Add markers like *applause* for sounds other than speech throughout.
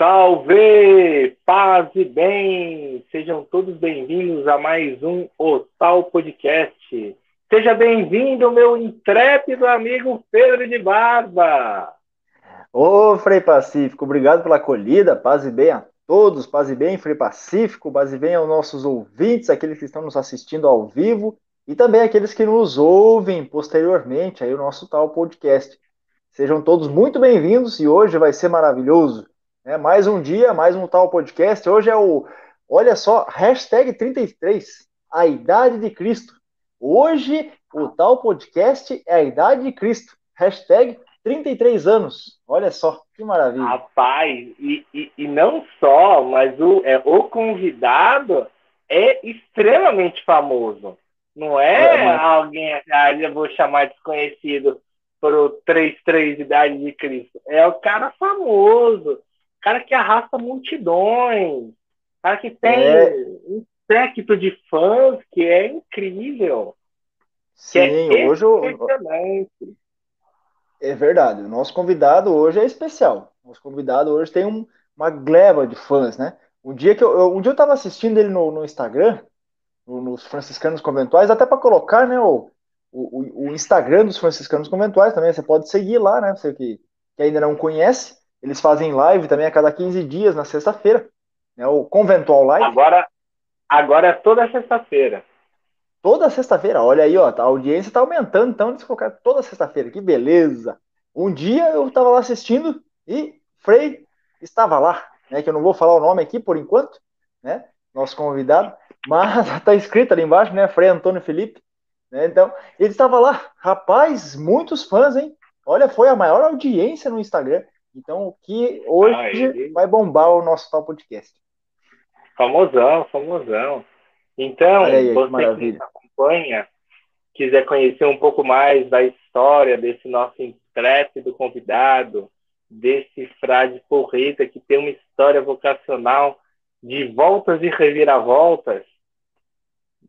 Salve! Paz e bem! Sejam todos bem-vindos a mais um Otal Podcast. Seja bem-vindo, meu intrépido amigo Pedro de Barba! Ô, Frei Pacífico, obrigado pela acolhida, paz e bem a todos, paz e bem, Frei Pacífico, paz e bem aos nossos ouvintes, aqueles que estão nos assistindo ao vivo e também aqueles que nos ouvem posteriormente aí o nosso tal podcast. Sejam todos muito bem-vindos e hoje vai ser maravilhoso. É mais um dia, mais um tal podcast. Hoje é o, olha só, hashtag 33, a idade de Cristo. Hoje o tal podcast é a idade de Cristo. Hashtag 33 anos. Olha só, que maravilha. Rapaz, e, e, e não só, mas o, é, o convidado é extremamente famoso. Não é, é alguém, ah, eu vou chamar desconhecido pro 33 Idade de Cristo. É o cara famoso, cara que arrasta multidões, cara que tem é... um séquito de fãs que é incrível. Sim, é hoje eu... É verdade. O nosso convidado hoje é especial. O nosso convidado hoje tem um, uma gleba de fãs, né? Um dia que eu, eu um dia eu estava assistindo ele no, no Instagram, no, nos franciscanos conventuais, até para colocar, né, o, o, o, Instagram dos franciscanos conventuais também. Você pode seguir lá, né? Você que, que ainda não conhece. Eles fazem live também a cada 15 dias na sexta-feira, né? O Conventual Live. Agora, agora é toda sexta-feira. Toda sexta-feira, olha aí, ó, a audiência está aumentando, então eles colocaram toda sexta-feira, que beleza! Um dia eu estava lá assistindo e Frei estava lá, né? Que eu não vou falar o nome aqui por enquanto, né? Nosso convidado, mas está *laughs* escrito ali embaixo, né? Frei Antônio Felipe, né? Então ele estava lá, rapaz, muitos fãs, hein? Olha, foi a maior audiência no Instagram. Então, o que hoje vai bombar o nosso tal podcast. Famosão, famosão. Então, aí, você que nos acompanha, quiser conhecer um pouco mais da história desse nosso intrépido convidado, desse frade porreta que tem uma história vocacional de voltas e reviravoltas,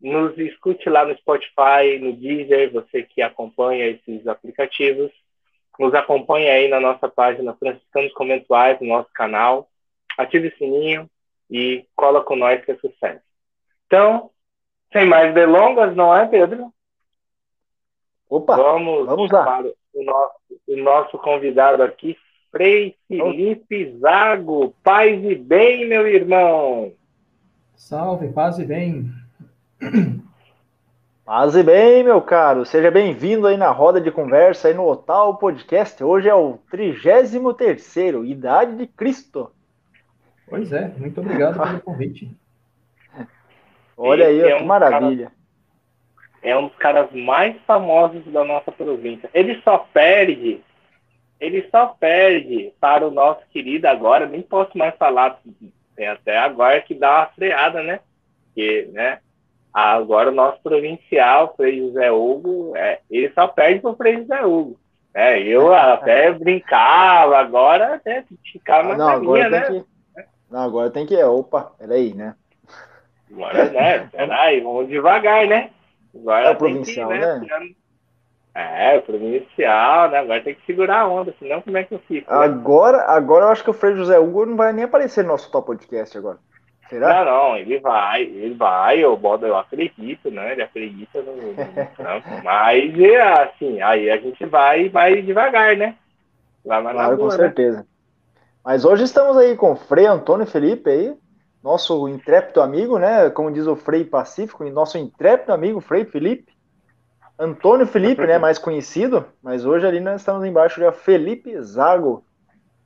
nos escute lá no Spotify, no Deezer, você que acompanha esses aplicativos. Nos acompanhe aí na nossa página Franciscanos Comentuais, no nosso canal. Ative o sininho e cola com nós que é sucesso. Então, sem mais delongas, não é, Pedro? Opa, vamos, vamos lá. para o nosso, o nosso convidado aqui, Frei Felipe Zago. Paz e bem, meu irmão. Salve, paz e bem. *clears throat* Paz e bem, meu caro. Seja bem-vindo aí na roda de conversa aí no Otal Podcast. Hoje é o 33 Idade de Cristo. Pois é, muito obrigado pelo *laughs* convite. Olha aí, é que um maravilha. Cara, é um dos caras mais famosos da nossa província. Ele só perde, ele só perde para o nosso querido agora, nem posso mais falar, tem até agora que dá uma freada, né? Porque, né? Agora o nosso provincial, Frei José Hugo, é, ele só perde para o Frei José Hugo. É, eu *laughs* até brincava, agora até ficava ah, na minha, né? Que... Não, agora tem que. Opa, peraí, né? Agora, né? Peraí, vamos devagar, né? Agora é o provincial, que, né? né? É, provincial, né? Agora tem que segurar a onda, senão como é que eu fico? Né? Agora, agora eu acho que o Frei José Hugo não vai nem aparecer no nosso top podcast agora. Será? Não, não, ele vai, ele vai, eu, eu acredito, né? Ele acredita no. no *laughs* mas, é assim, aí a gente vai, vai devagar, né? Vai mais claro, com né? certeza. Mas hoje estamos aí com o Frei Antônio Felipe aí, nosso intrépido amigo, né? Como diz o Frei Pacífico, nosso intrépido amigo Frei Felipe. Antônio Felipe, né? Mais conhecido, mas hoje ali nós estamos embaixo de Felipe Zago.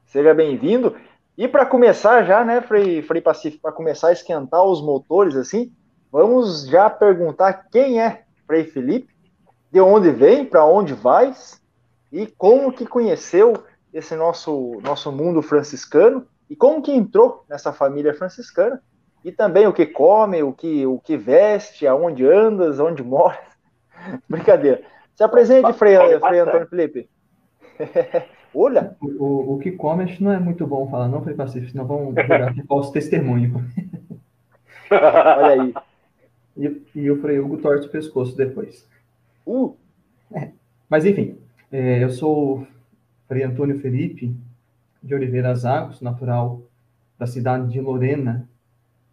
Seja bem-vindo. E para começar já, né, Frei, Frei Pacífico, para começar a esquentar os motores assim, vamos já perguntar quem é Frei Felipe, de onde vem, para onde vai e como que conheceu esse nosso nosso mundo franciscano e como que entrou nessa família franciscana e também o que come, o que o que veste, aonde andas, onde mora. *laughs* Brincadeira. Se apresente, Frei, Frei Antônio Felipe. *laughs* Olha! O, o, que come, acho que não é muito bom falar, não, Frei Pacífico, senão vão virar *laughs* falso testemunho. Olha aí. E, e, o Frei Hugo torce o pescoço depois. Uh! É. Mas, enfim, é, eu sou o Frei Antônio Felipe de Oliveira Zagos, natural da cidade de Lorena,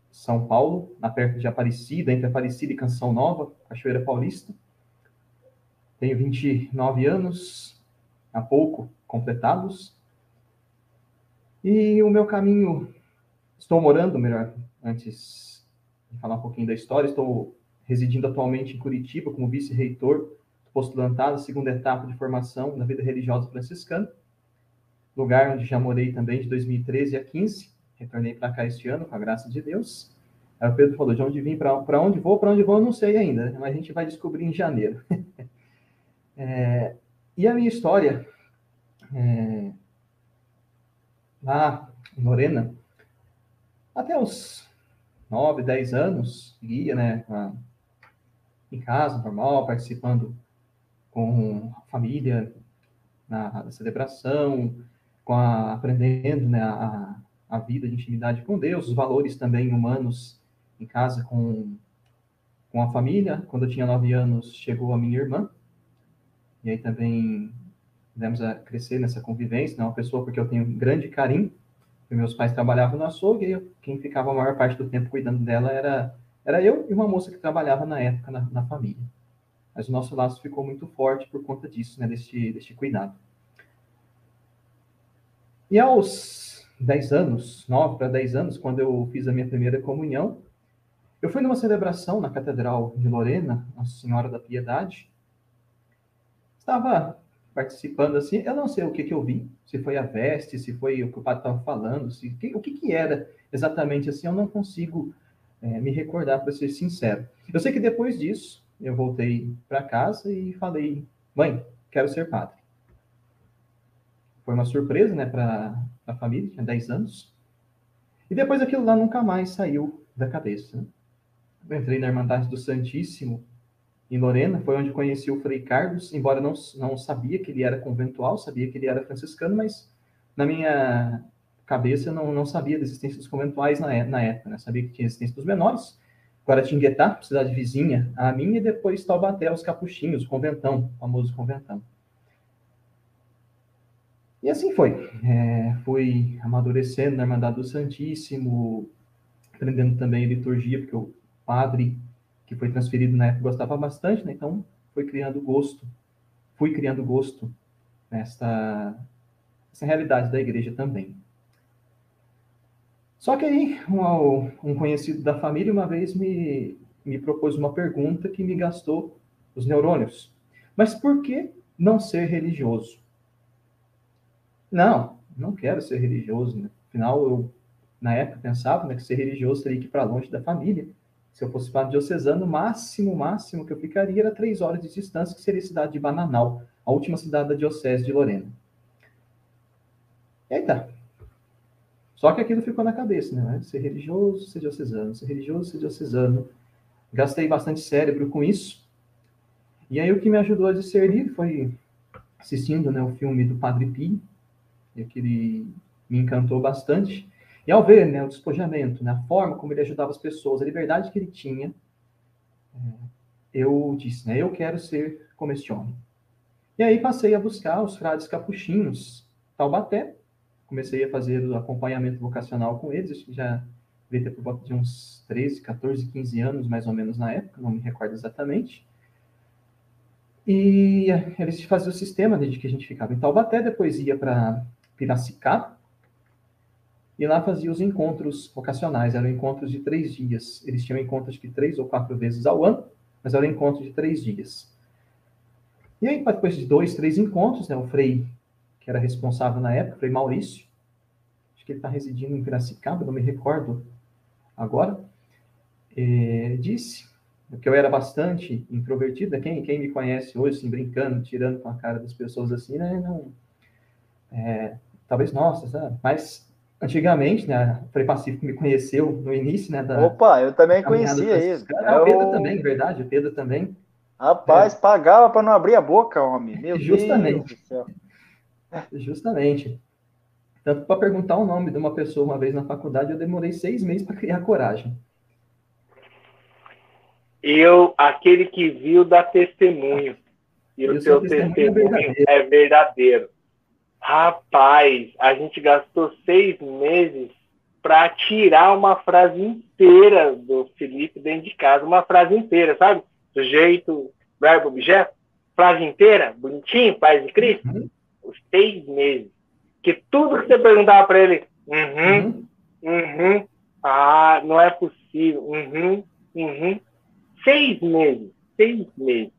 São Paulo, na perto de Aparecida, entre Aparecida e Canção Nova, Cachoeira Paulista. Tenho 29 anos, há pouco completados. E o meu caminho, estou morando, melhor, antes de falar um pouquinho da história, estou residindo atualmente em Curitiba como vice-reitor postulantado, segunda etapa de formação na vida religiosa franciscana, lugar onde já morei também de 2013 a 15, retornei para cá este ano, com a graça de Deus. Aí o Pedro falou, de onde vim, para onde vou, para onde vou, eu não sei ainda, né? mas a gente vai descobrir em janeiro. *laughs* é, e a minha história, é, lá em Lorena, até os 9, 10 anos, ia, né, em casa, normal, participando com a família na, celebração, com a, aprendendo né, a, a vida de intimidade com Deus, os valores também humanos em casa com, com a família. Quando eu tinha nove anos, chegou a minha irmã, e aí também demos a crescer nessa convivência, né? uma pessoa porque eu tenho um grande carinho, porque meus pais trabalhavam no açougue, e eu, quem ficava a maior parte do tempo cuidando dela era, era eu e uma moça que trabalhava na época na, na família. Mas o nosso laço ficou muito forte por conta disso, né? deste, deste cuidado. E aos 10 anos, 9 para 10 anos, quando eu fiz a minha primeira comunhão, eu fui numa celebração na Catedral de Lorena, Nossa Senhora da Piedade. Estava participando assim, eu não sei o que, que eu vi, se foi a veste, se foi o que o padre estava falando, se, que, o que, que era exatamente assim, eu não consigo é, me recordar, para ser sincero. Eu sei que depois disso, eu voltei para casa e falei, mãe, quero ser padre. Foi uma surpresa, né, para a família, tinha 10 anos. E depois aquilo lá nunca mais saiu da cabeça. Eu entrei na Irmandade do Santíssimo em Lorena, foi onde conheci o Frei Carlos, embora não, não sabia que ele era conventual, sabia que ele era franciscano, mas na minha cabeça não, não sabia da existência dos conventuais na, na época, né? Sabia que tinha existência dos menores, Guaratinguetá, cidade vizinha a minha, e depois Taubaté, os Capuchinhos, o Conventão, o famoso Conventão. E assim foi. É, fui amadurecendo na Irmandade do Santíssimo, aprendendo também liturgia, porque o padre que foi transferido na época gostava bastante, né? Então, foi criando gosto, fui criando gosto nessa realidade da igreja também. Só que aí, um, um conhecido da família uma vez me, me propôs uma pergunta que me gastou os neurônios. Mas por que não ser religioso? Não, não quero ser religioso. Né? Afinal, eu, na época, pensava né, que ser religioso teria que ir para longe da família. Se eu fosse padre diocesano, o máximo, máximo que eu ficaria era três horas de distância, que seria a cidade de Bananal, a última cidade da diocese de Lorena. E aí tá. Só que aquilo ficou na cabeça, né? Ser religioso, ser diocesano, ser religioso, ser diocesano. Gastei bastante cérebro com isso. E aí o que me ajudou a discernir foi assistindo né, o filme do Padre Pio, e aquele me encantou bastante. E ao ver né, o despojamento, né, a forma como ele ajudava as pessoas, a liberdade que ele tinha, é, eu disse, né, eu quero ser como este homem. E aí passei a buscar os frades capuchinhos, Taubaté, comecei a fazer o acompanhamento vocacional com eles, acho que já devia ter por volta de uns 13, 14, 15 anos, mais ou menos na época, não me recordo exatamente. E eles faziam o sistema desde que a gente ficava em Taubaté, depois ia para Piracicaba, e lá fazia os encontros vocacionais, eram encontros de três dias. Eles tinham encontros de três ou quatro vezes ao ano, mas eram encontros de três dias. E aí, depois de dois, três encontros, né, o Frei que era responsável na época, Frei Maurício, acho que ele está residindo em Piracicaba, não me recordo agora, é, disse que eu era bastante introvertida. Quem, quem me conhece hoje, assim, brincando, tirando com a cara das pessoas assim, né? Não, é, talvez, nossa, sabe? Mas antigamente, né? O Frei Pacífico me conheceu no início, né? Da, Opa, eu também conhecia ele. Ah, o Pedro também, verdade, o Pedro também. Rapaz, é. pagava para não abrir a boca, homem. Meu Justamente. Deus do céu. Justamente. Tanto para perguntar o nome de uma pessoa uma vez na faculdade, eu demorei seis meses para criar coragem. Eu, aquele que viu, dá testemunho. E o seu testemunho, testemunho é, verdadeiro. é verdadeiro. Rapaz, a gente gastou seis meses para tirar uma frase inteira do Felipe dentro de casa, uma frase inteira, sabe? Sujeito, verbo, objeto, frase inteira, bonitinho, paz de Cristo. Uhum. Os seis meses. Que tudo que você perguntava para ele, uhum, uhum, uhum, ah, não é possível, uhum, uhum. Seis meses, seis meses.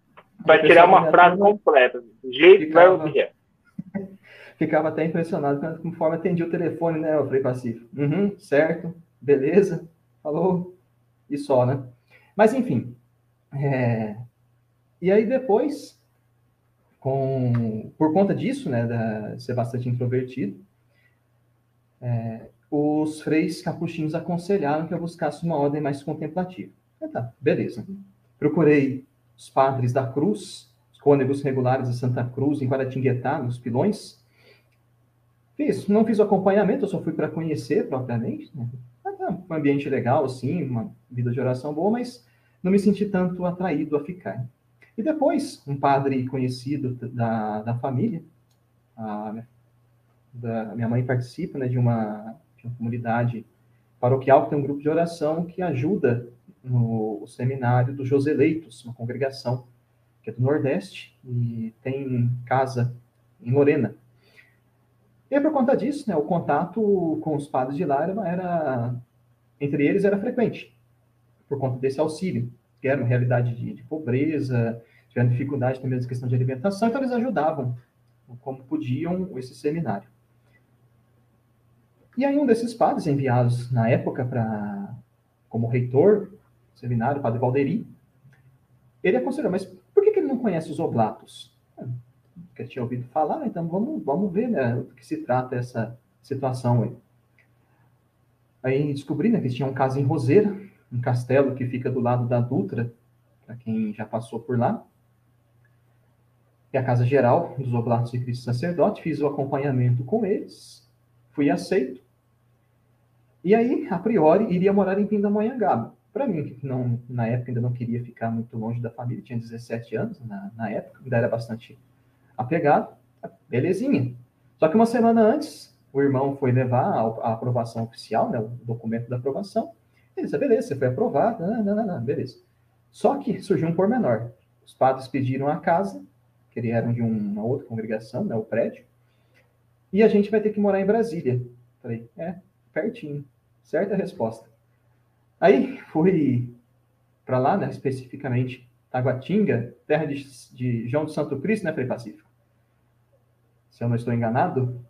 Para tirar uma frase completa. Jeito, verbo, objeto ficava até impressionado conforme atendia o telefone, né, Frei Pacífico. Uhum, certo, beleza, falou, e só, né? Mas, enfim, é... e aí depois, com... por conta disso, né, de ser bastante introvertido, é... os freis capuchinhos aconselharam que eu buscasse uma ordem mais contemplativa. Ah, tá, beleza. Procurei os padres da Cruz, os cônegos regulares de Santa Cruz, em Guaratinguetá, nos Pilões, Fiz, não fiz o acompanhamento, eu só fui para conhecer propriamente. Né? Um ambiente legal, sim, uma vida de oração boa, mas não me senti tanto atraído a ficar. E depois, um padre conhecido da, da família, a, da, minha mãe participa né, de, uma, de uma comunidade paroquial que tem um grupo de oração que ajuda no seminário dos Joseleitos, uma congregação que é do Nordeste e tem casa em Lorena. E por conta disso, né, o contato com os padres de lá era, entre eles era frequente, por conta desse auxílio, que era uma realidade de, de pobreza, tiveram dificuldade também na questão de alimentação, então eles ajudavam como podiam esse seminário. E aí um desses padres enviados na época para como reitor do seminário, o padre Valderi, ele aconselhou, mas por que, que ele não conhece os oblatos? Eu tinha ouvido falar, então vamos, vamos ver né, do que se trata essa situação aí. Aí descobri né, que tinha um caso em Roseira, um castelo que fica do lado da Dutra, para quem já passou por lá. É a casa geral dos Oblatos de Cristo Sacerdote, fiz o acompanhamento com eles, fui aceito. E aí, a priori, iria morar em Pindamonhangaba. Para mim, que não, na época ainda não queria ficar muito longe da família, tinha 17 anos na, na época, ainda era bastante apegado, belezinha. Só que uma semana antes, o irmão foi levar a, aprovação oficial, né, o documento da aprovação. Ele disse, beleza, você foi aprovado, não, não, não, beleza. Só que surgiu um pormenor. Os padres pediram a casa, que eles eram de uma outra congregação, né, o prédio, e a gente vai ter que morar em Brasília. Falei, é, pertinho. Certa resposta. Aí fui para lá, né, especificamente Taguatinga, terra de, de João do Santo Cristo, né, Frei Pacífico? Se eu não estou enganado.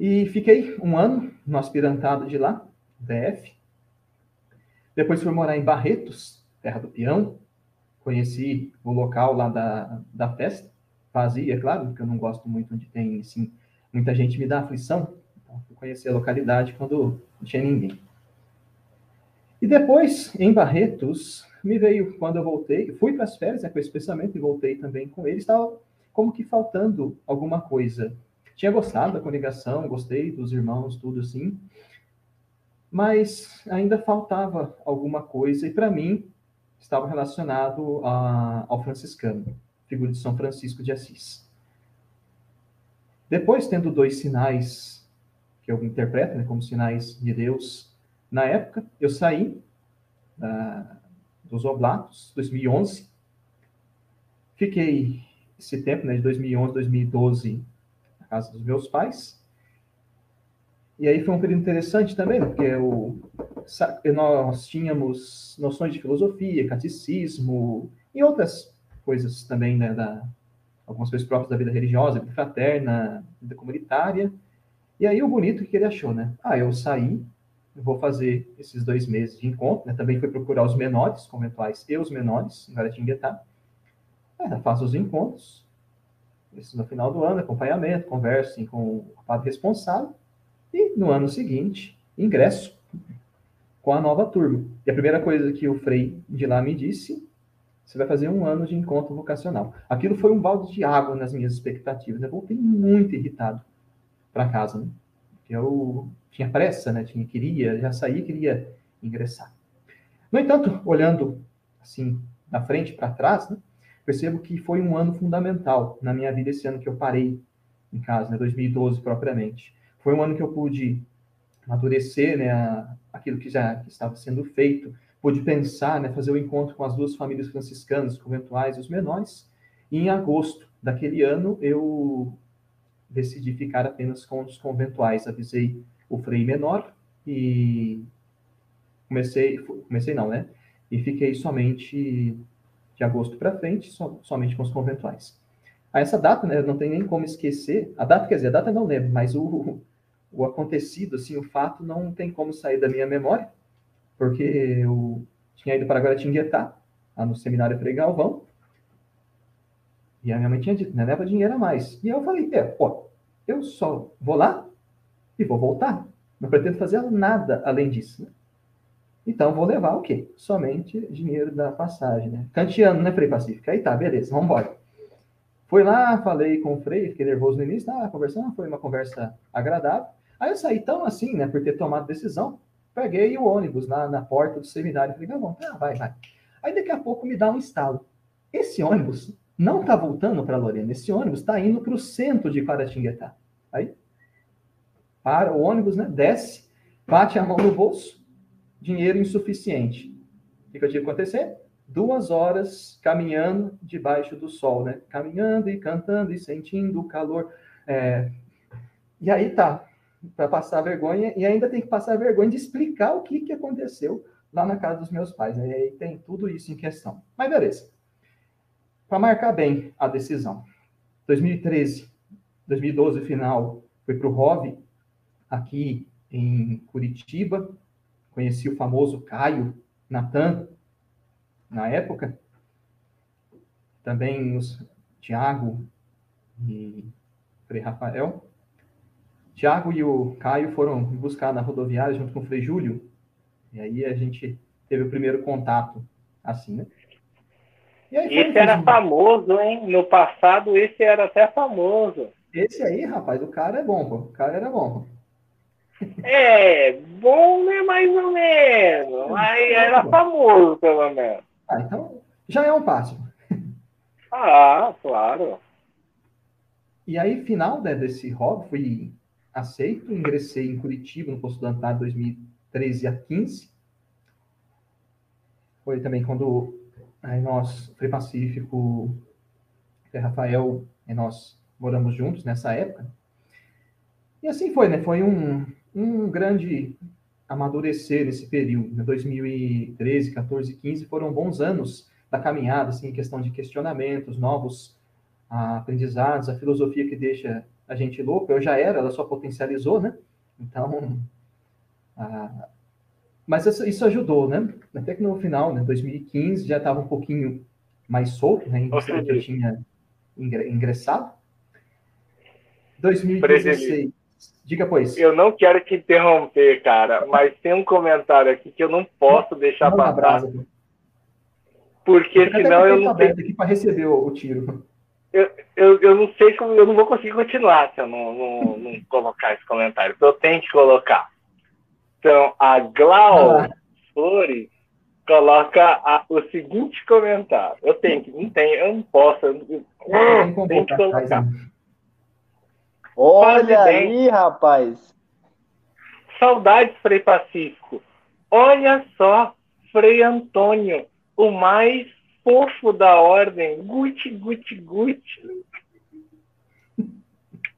E fiquei um ano no aspirantado de lá, DF. Depois fui morar em Barretos, terra do peão. Conheci o local lá da, da festa. Vazia, é claro, porque eu não gosto muito onde tem, assim, muita gente me dá aflição. Então, fui conhecer a localidade quando não tinha ninguém. E depois, em Barretos, me veio, quando eu voltei, fui para as férias né, com esse pensamento e voltei também com ele, estava como que faltando alguma coisa. Tinha gostado da congregação, gostei dos irmãos, tudo assim, mas ainda faltava alguma coisa, e para mim estava relacionado a, ao franciscano, figura de São Francisco de Assis. Depois, tendo dois sinais que eu interpreto né, como sinais de Deus na época, eu saí da, dos Oblatos, 2011. Fiquei esse tempo, né, de 2011, 2012, na casa dos meus pais. E aí foi um período interessante também, porque eu, nós tínhamos noções de filosofia, catecismo e outras coisas também, né, da, algumas coisas próprias da vida religiosa, vida fraterna, vida comunitária. E aí o bonito que ele achou, né? Ah, eu saí vou fazer esses dois meses de encontro, né? Também fui procurar os menores conventuais e os menores em Guaratinguetá. É, faço os encontros. Isso no final do ano, acompanhamento, converso assim, com o padre responsável. E no ano seguinte, ingresso com a nova turma. E a primeira coisa que o Frei de lá me disse, você vai fazer um ano de encontro vocacional. Aquilo foi um balde de água nas minhas expectativas. Eu voltei muito irritado para casa, né? Eu tinha pressa, né? Tinha, queria, já saía, queria ingressar. No entanto, olhando assim da frente para trás, né, percebo que foi um ano fundamental na minha vida esse ano que eu parei em casa, né, 2012 propriamente. Foi um ano que eu pude amadurecer né, a, aquilo que já estava sendo feito, pude pensar, né, fazer o encontro com as duas famílias franciscanas, conventuais e os menores. E em agosto daquele ano, eu decidi ficar apenas com os conventuais. Avisei o frei menor e comecei, comecei não, né? E fiquei somente de agosto para frente, so, somente com os conventuais. A essa data, né, não tem nem como esquecer, a data, quer dizer, a data não lembro, mas o, o acontecido, assim, o fato não tem como sair da minha memória, porque eu tinha ido para Guaratinguetá, lá no seminário Frei Galvão, e a minha mãe tinha dito, né, leva dinheiro a mais. E eu falei, é, pô, eu só vou lá e vou voltar. Não pretendo fazer nada além disso, né? Então, vou levar o quê? Somente dinheiro da passagem, né? Kantiano, né, Frei Pacífico? Aí tá, beleza, vamos embora. Fui lá, falei com o Frei, fiquei nervoso no início, ah, conversando, foi uma conversa agradável. Aí eu saí tão assim, né, por ter tomado decisão, peguei o ônibus lá na porta do seminário, falei, bom, tá, vai, vai. Aí daqui a pouco me dá um estalo. Esse ônibus não está voltando para Lorena, esse ônibus está indo para o centro de Paratinguetá. Aí, para o ônibus, né, desce, bate a mão no bolso, dinheiro insuficiente. O que, que eu tive que acontecer? Duas horas caminhando debaixo do sol, né? Caminhando e cantando e sentindo o calor. É... E aí tá, para passar vergonha, e ainda tem que passar vergonha de explicar o que, que aconteceu lá na casa dos meus pais. Né? E aí tem tudo isso em questão. Mas beleza. Para marcar bem a decisão. 2013, 2012, final, foi para o ROV, aqui em Curitiba, Conheci o famoso Caio Natan, na época. Também os Tiago e Frei Rafael. Tiago e o Caio foram buscar na rodoviária junto com o Frei Júlio. E aí a gente teve o primeiro contato, assim, né? esse era famoso, hein? No passado, esse era até famoso. Esse aí, rapaz, o cara é bom, pô. O cara era bom. É, bom é mais ou menos, mas era famoso, pelo menos. Ah, então já é um passo. Ah, claro. E aí, final né, desse hobby, fui aceito, ingressei em Curitiba, no posto do Antártico 2013 a 15. Foi também quando aí nós, Frei Pacífico, Frei Rafael, e nós moramos juntos nessa época. E assim foi, né? Foi um, um grande amadurecer nesse período. Né? 2013, 14, 15 foram bons anos da caminhada, assim, em questão de questionamentos, novos ah, aprendizados, a filosofia que deixa a gente louco. Eu já era, ela só potencializou, né? Então, ah, mas isso, isso, ajudou, né? Até que no final, né, 2015, já estava um pouquinho mais solto, né? Em que eu tinha ingressado. 2016 Diga, pois. Eu não quero te interromper, cara, mas tem um comentário aqui que eu não posso deixar não passar. Brasa, porque senão eu não tenho... aqui para receber o, o tiro. Eu, eu, eu não sei como eu não vou conseguir continuar se eu não, não, não colocar esse comentário. Eu tenho que colocar. Então, a Glau ah. Flores coloca a, o seguinte comentário. Eu tenho que, não tenho, eu não posso. Eu, eu tenho que colocar. Olha aí, rapaz. Saudades, Frei Pacífico. Olha só, Frei Antônio, o mais fofo da ordem. Guti, guti, guti.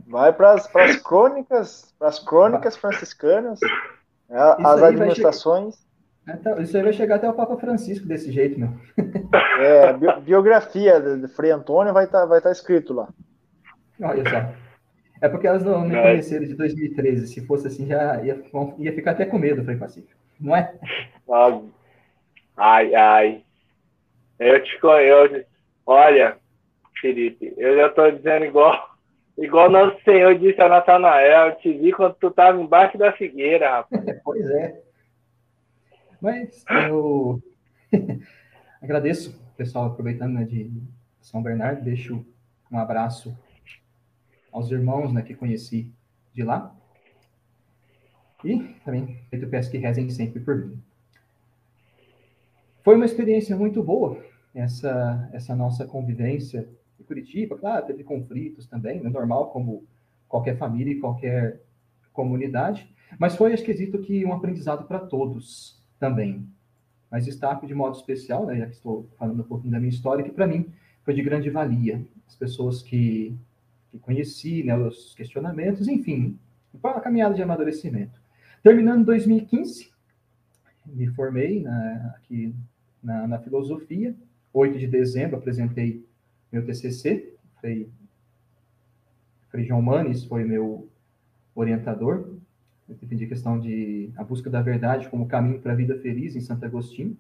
Vai para as crônicas, para as crônicas franciscanas, as administrações. Então, isso aí vai chegar até o Papa Francisco desse jeito, meu. É, biografia de Frei Antônio vai estar tá, vai tá escrito lá. Olha só. É porque elas não me conheceram de 2013. Se fosse assim, já ia, ia ficar até com medo, Frei Pacífico. Não é? Ai, ai. Eu te conheço. Olha, Felipe, eu já estou dizendo igual, igual nosso Senhor disse a Natanael. Eu te vi quando tu estava embaixo da figueira, rapaz. *laughs* pois é. Mas eu *laughs* agradeço, pessoal, aproveitando né, de São Bernardo, deixo um abraço aos irmãos né, que conheci de lá. E também eu peço que rezem sempre por mim. Foi uma experiência muito boa essa, essa nossa convivência em Curitiba. Claro, teve conflitos também, é normal, como qualquer família e qualquer comunidade. Mas foi, que, que um aprendizado para todos também. Mas destaco de modo especial, né, já que estou falando um pouquinho da minha história, que para mim foi de grande valia. As pessoas que, que conheci, né, os questionamentos, enfim, a caminhada de amadurecimento. Terminando 2015, me formei na, aqui na, na, filosofia. 8 de dezembro apresentei meu TCC. Frei, Frei João Manes foi meu orientador. Eu defendi a questão de a busca da verdade como caminho para a vida feliz em Santo Agostinho.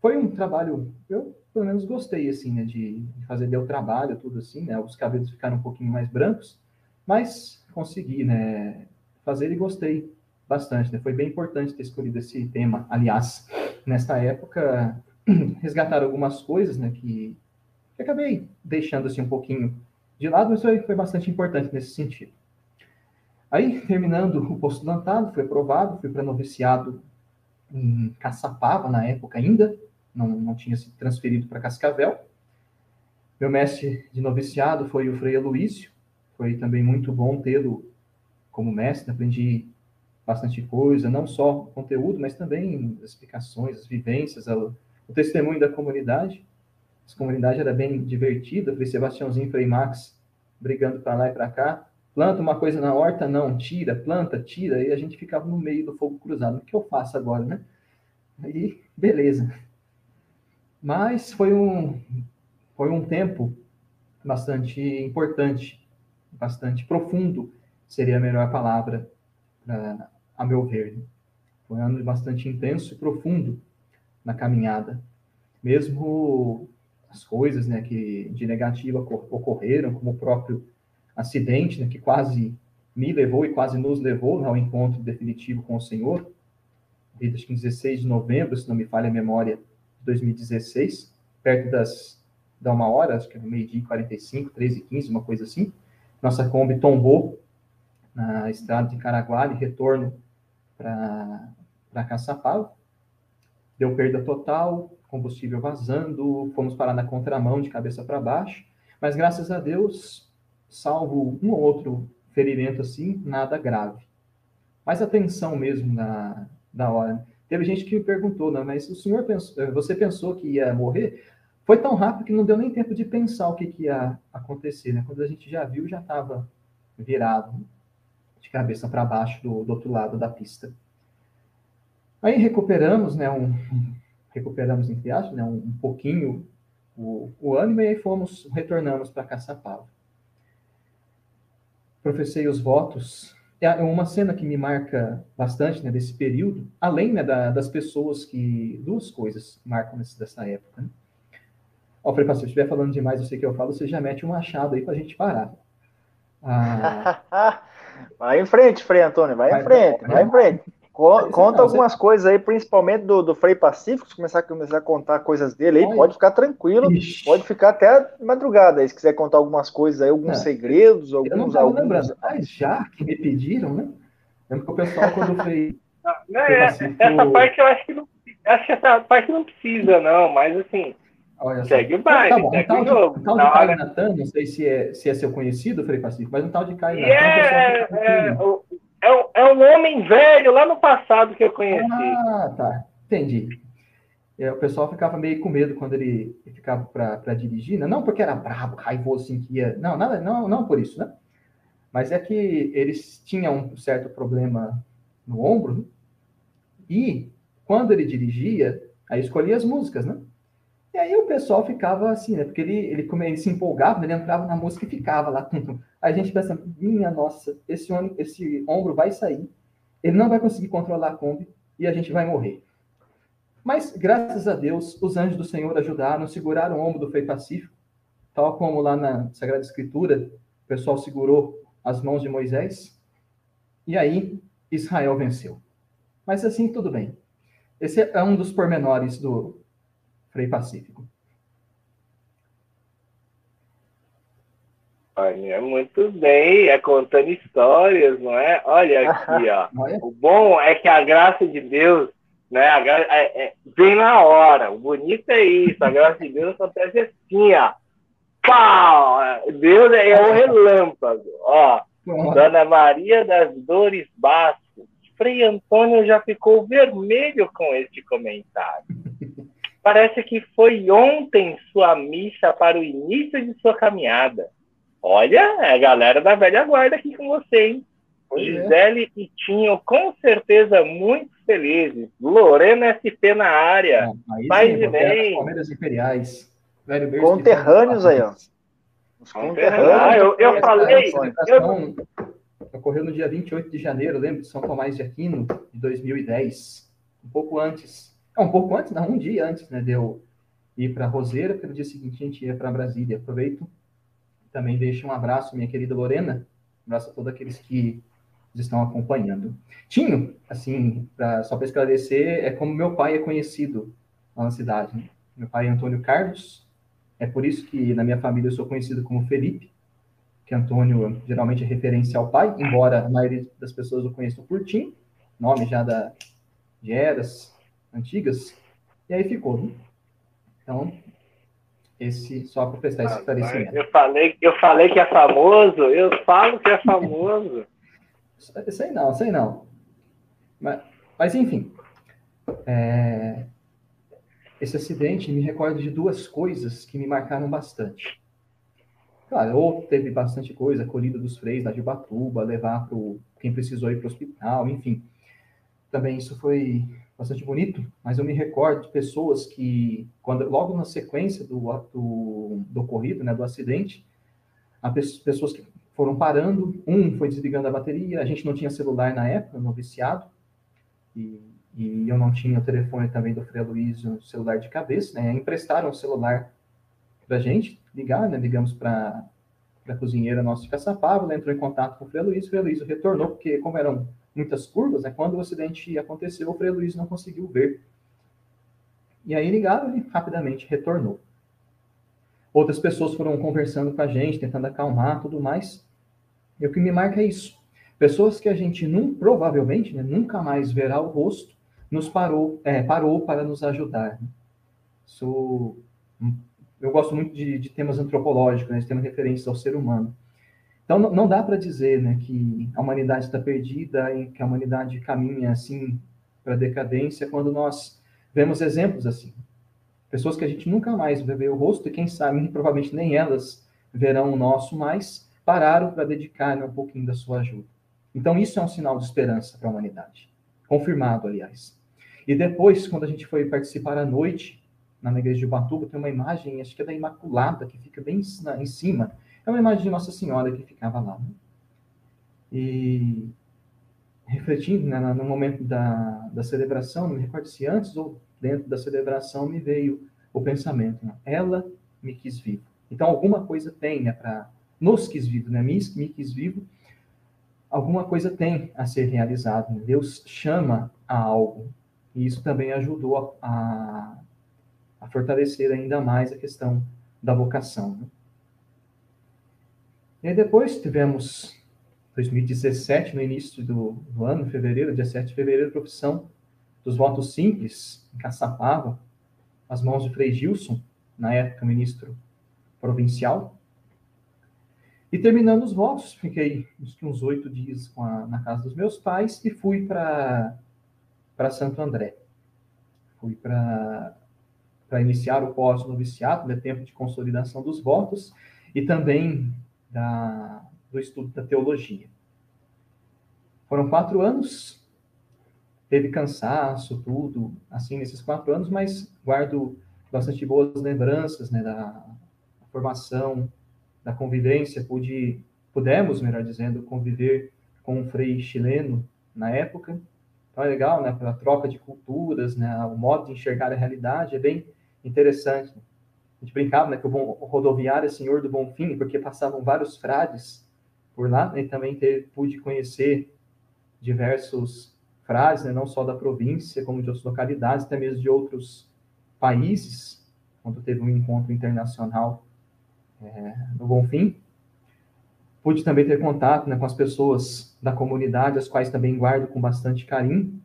Foi um trabalho, eu pelo menos gostei, assim, né, de, fazer meu trabalho, tudo assim, né, os cabelos ficaram um pouquinho mais brancos, mas consegui, né, fazer e gostei bastante, né, foi bem importante ter escolhido esse tema, aliás, nesta época, *clears throat* resgatar algumas coisas, né, que, que acabei deixando, assim, um pouquinho de lado, mas foi, foi bastante importante nesse sentido. Aí, terminando o postulantado, fui aprovado, fui para noviciado em Caçapava, na época ainda, não, não tinha se transferido para Cascavel. Meu mestre de noviciado foi o Frei Aloísio, foi também muito bom tê-lo como mestre, aprendi bastante coisa, não só conteúdo, mas também explicações, as vivências, o testemunho da comunidade. A comunidade era bem divertida, Frei Sebastiãozinho e Frei Max brigando para lá e para cá, planta uma coisa na horta, não, tira, planta, tira, e a gente ficava no meio do fogo cruzado. O que eu faço agora, né? Aí, beleza. Mas foi um, foi um tempo bastante importante, bastante profundo, seria a melhor palavra, pra, a meu ver. Foi um ano bastante intenso e profundo na caminhada. Mesmo as coisas né, que de negativa ocorreram, como o próprio acidente, né, que quase me levou e quase nos levou ao encontro definitivo com o Senhor, desde que 16 de novembro, se não me falha a memória, de 2016, perto das da uma hora, acho que era meio-dia 45, 13 e 15, uma coisa assim. Nossa Kombi tombou na estrada de Caraguá, retorno para Caçapava. Deu perda total, combustível vazando, fomos parar na contramão de cabeça para baixo, mas graças a Deus salvo um ou outro ferimento assim, nada grave. Mas a tensão mesmo na, da hora. Teve gente que me perguntou, né, mas o senhor pensou, eh, você pensou que ia morrer? Foi tão rápido que não deu nem tempo de pensar o que, que ia acontecer, né? Quando a gente já viu, já estava virado de cabeça para baixo do, do, outro lado da pista. Aí recuperamos, né? Um, *laughs* recuperamos entre aspas, né? Um, um pouquinho o, o ânimo e aí fomos retornamos para Caçapava professei os votos. É uma cena que me marca bastante né, desse período, além né, da, das pessoas que. Duas coisas marcam nesse, dessa época. Né? Ó, Frei Pastor, se estiver falando demais, eu sei que eu falo, você já mete um machado aí para a gente parar. Ah... *laughs* vai em frente, Frei Antônio, vai, vai em frente, vai, vai em frente. Conta algumas você... coisas aí, principalmente do, do Frei Pacífico, se começar, começar a contar coisas dele aí, Olha. pode ficar tranquilo, Ixi. pode ficar até madrugada aí, se quiser contar algumas coisas aí, alguns segredos, alguns... Eu não alguns... lembrando, mas já que me pediram, né? Lembro que o pessoal, quando foi... Não, *laughs* é, essa parte eu acho que não, acho que essa parte não precisa, não, mas assim... Olha segue o baile, tá bom, segue um o jogo. Um tal de Caio Natan, não sei se é, se é seu conhecido, Frei Pacífico, mas um tal de Caio Natan... É, é, o, é, um, é um homem velho lá no passado que eu conheci. Ah, tá. Entendi. É, o pessoal ficava meio com medo quando ele ficava para dirigir, né? não porque era brabo, raivoso, assim, que ia. Não, nada, não, não por isso, né? Mas é que eles tinham um certo problema no ombro, né? e quando ele dirigia, aí escolhia as músicas, né? E aí o pessoal ficava assim, né? Porque ele, ele, ele se empolgava, ele entrava na música e ficava lá. *laughs* A gente pensa, minha nossa, esse, esse ombro vai sair, ele não vai conseguir controlar a Kombi e a gente vai morrer. Mas, graças a Deus, os anjos do Senhor ajudaram, seguraram o ombro do Frei Pacífico, tal como lá na Sagrada Escritura, o pessoal segurou as mãos de Moisés, e aí Israel venceu. Mas assim, tudo bem. Esse é um dos pormenores do, Frei Pacífico. Olha, muito bem, é contando histórias, não é? Olha aqui, *laughs* ó. O bom é que a graça de Deus, né? A gra... é, é, vem na hora. O bonito é isso. A graça de Deus acontece assim, ó. Pau! Deus é um relâmpago, ó. Dona Maria das Dores Bastos, Frei Antônio já ficou vermelho com este comentário. Parece que foi ontem sua missa para o início de sua caminhada. Olha, é a galera da velha guarda aqui com você, hein? Pois é. Gisele é. e Tinho, com certeza, muito felizes. Lorena SP na área. Paz de bem. Palmeiras Imperiais. Velho Conterrâneos aí, ó. Os conterrâneos. Ah, eu, eu falei. Eu... Ocorreu no dia 28 de janeiro, lembro, de São Tomás de Aquino, de 2010. Um pouco antes. Não, um pouco antes, não, um dia antes, né? De eu ir para Roseira, pelo dia seguinte a gente ia para Brasília. Aproveito também deixo um abraço, minha querida Lorena. Um abraço a todos aqueles que estão acompanhando. Tinho, assim, pra, só para esclarecer, é como meu pai é conhecido na cidade. Né? Meu pai é Antônio Carlos, é por isso que na minha família eu sou conhecido como Felipe, que Antônio geralmente é referência ao pai, embora a maioria das pessoas o conheçam por Tim, nome já da, de eras antigas, e aí ficou. Né? Então, esse só para prestar esse esclarecimento. Eu falei, eu falei que é famoso, eu falo que é famoso. *laughs* sei não, sei não. Mas, mas enfim, é, esse acidente me recorda de duas coisas que me marcaram bastante. Claro, ou teve bastante coisa, a colhida dos freios da Jubatuba, levar para quem precisou ir para o hospital, enfim. Também isso foi bastante bonito, mas eu me recordo de pessoas que, quando logo na sequência do, do, do ocorrido, né, do acidente, há pessoas que foram parando, um foi desligando a bateria, a gente não tinha celular na época, no viciado, e, e eu não tinha o telefone também do Frei Luiz, celular de cabeça, né, emprestaram o celular para a gente ligar, né, ligamos para a cozinheira nossa de Caçapava, ela entrou em contato com o Frei Luiz, o Frei Luiz retornou, porque como eram muitas curvas, né? quando o acidente aconteceu, o Frei Luiz não conseguiu ver. E aí ligaram e rapidamente retornou. Outras pessoas foram conversando com a gente, tentando acalmar tudo mais. E o que me marca é isso. Pessoas que a gente não, provavelmente né, nunca mais verá o rosto, nos parou, é, parou para nos ajudar. Isso, eu gosto muito de, de temas antropológicos, né, de temas referências ao ser humano. Então, não dá para dizer né, que a humanidade está perdida e que a humanidade caminha assim para decadência quando nós vemos exemplos assim. Pessoas que a gente nunca mais ver o rosto e quem sabe, *laughs* provavelmente nem elas verão o nosso mais, pararam para dedicar né, um pouquinho da sua ajuda. Então, isso é um sinal de esperança para a humanidade. Confirmado, aliás. E depois, quando a gente foi participar à noite, na igreja de Ubatuba, tem uma imagem, acho que é da Imaculada, que fica bem em cima, é uma imagem de Nossa Senhora que ficava lá. Né? E refletindo né, no momento da, da celebração, não me recordo se antes ou dentro da celebração me veio o pensamento, né? ela me quis vivo. Então alguma coisa tem né, para nos quis vivo, né? me, me quis vivo, alguma coisa tem a ser realizado. Né? Deus chama a algo. E isso também ajudou a, a fortalecer ainda mais a questão da vocação. Né? E aí depois tivemos 2017, no início do, do ano, fevereiro, dia 7 de fevereiro, profissão dos votos simples, em Caçapava, as mãos de Frei Gilson, na época ministro provincial. E terminando os votos, fiquei uns oito dias a, na casa dos meus pais e fui para Santo André. Fui para iniciar o pós-noviciato, né, tempo de consolidação dos votos, e também da, do estudo da teologia. Foram quatro anos, teve cansaço, tudo, assim, nesses quatro anos, mas guardo bastante boas lembranças, né, da formação, da convivência, pude, pudemos, melhor dizendo, conviver com um frei chileno na época, então é legal, né, pela troca de culturas, né, o modo de enxergar a realidade é bem interessante, a gente brincava, né, que o, bom, o rodoviário é senhor do bom fim, porque passavam vários frades por lá, né, e também teve, pude conhecer diversos frades, né, não só da província, como de outras localidades, até mesmo de outros países, quando teve um encontro internacional é, no Bonfim. Pude também ter contato né, com as pessoas da comunidade, as quais também guardo com bastante carinho.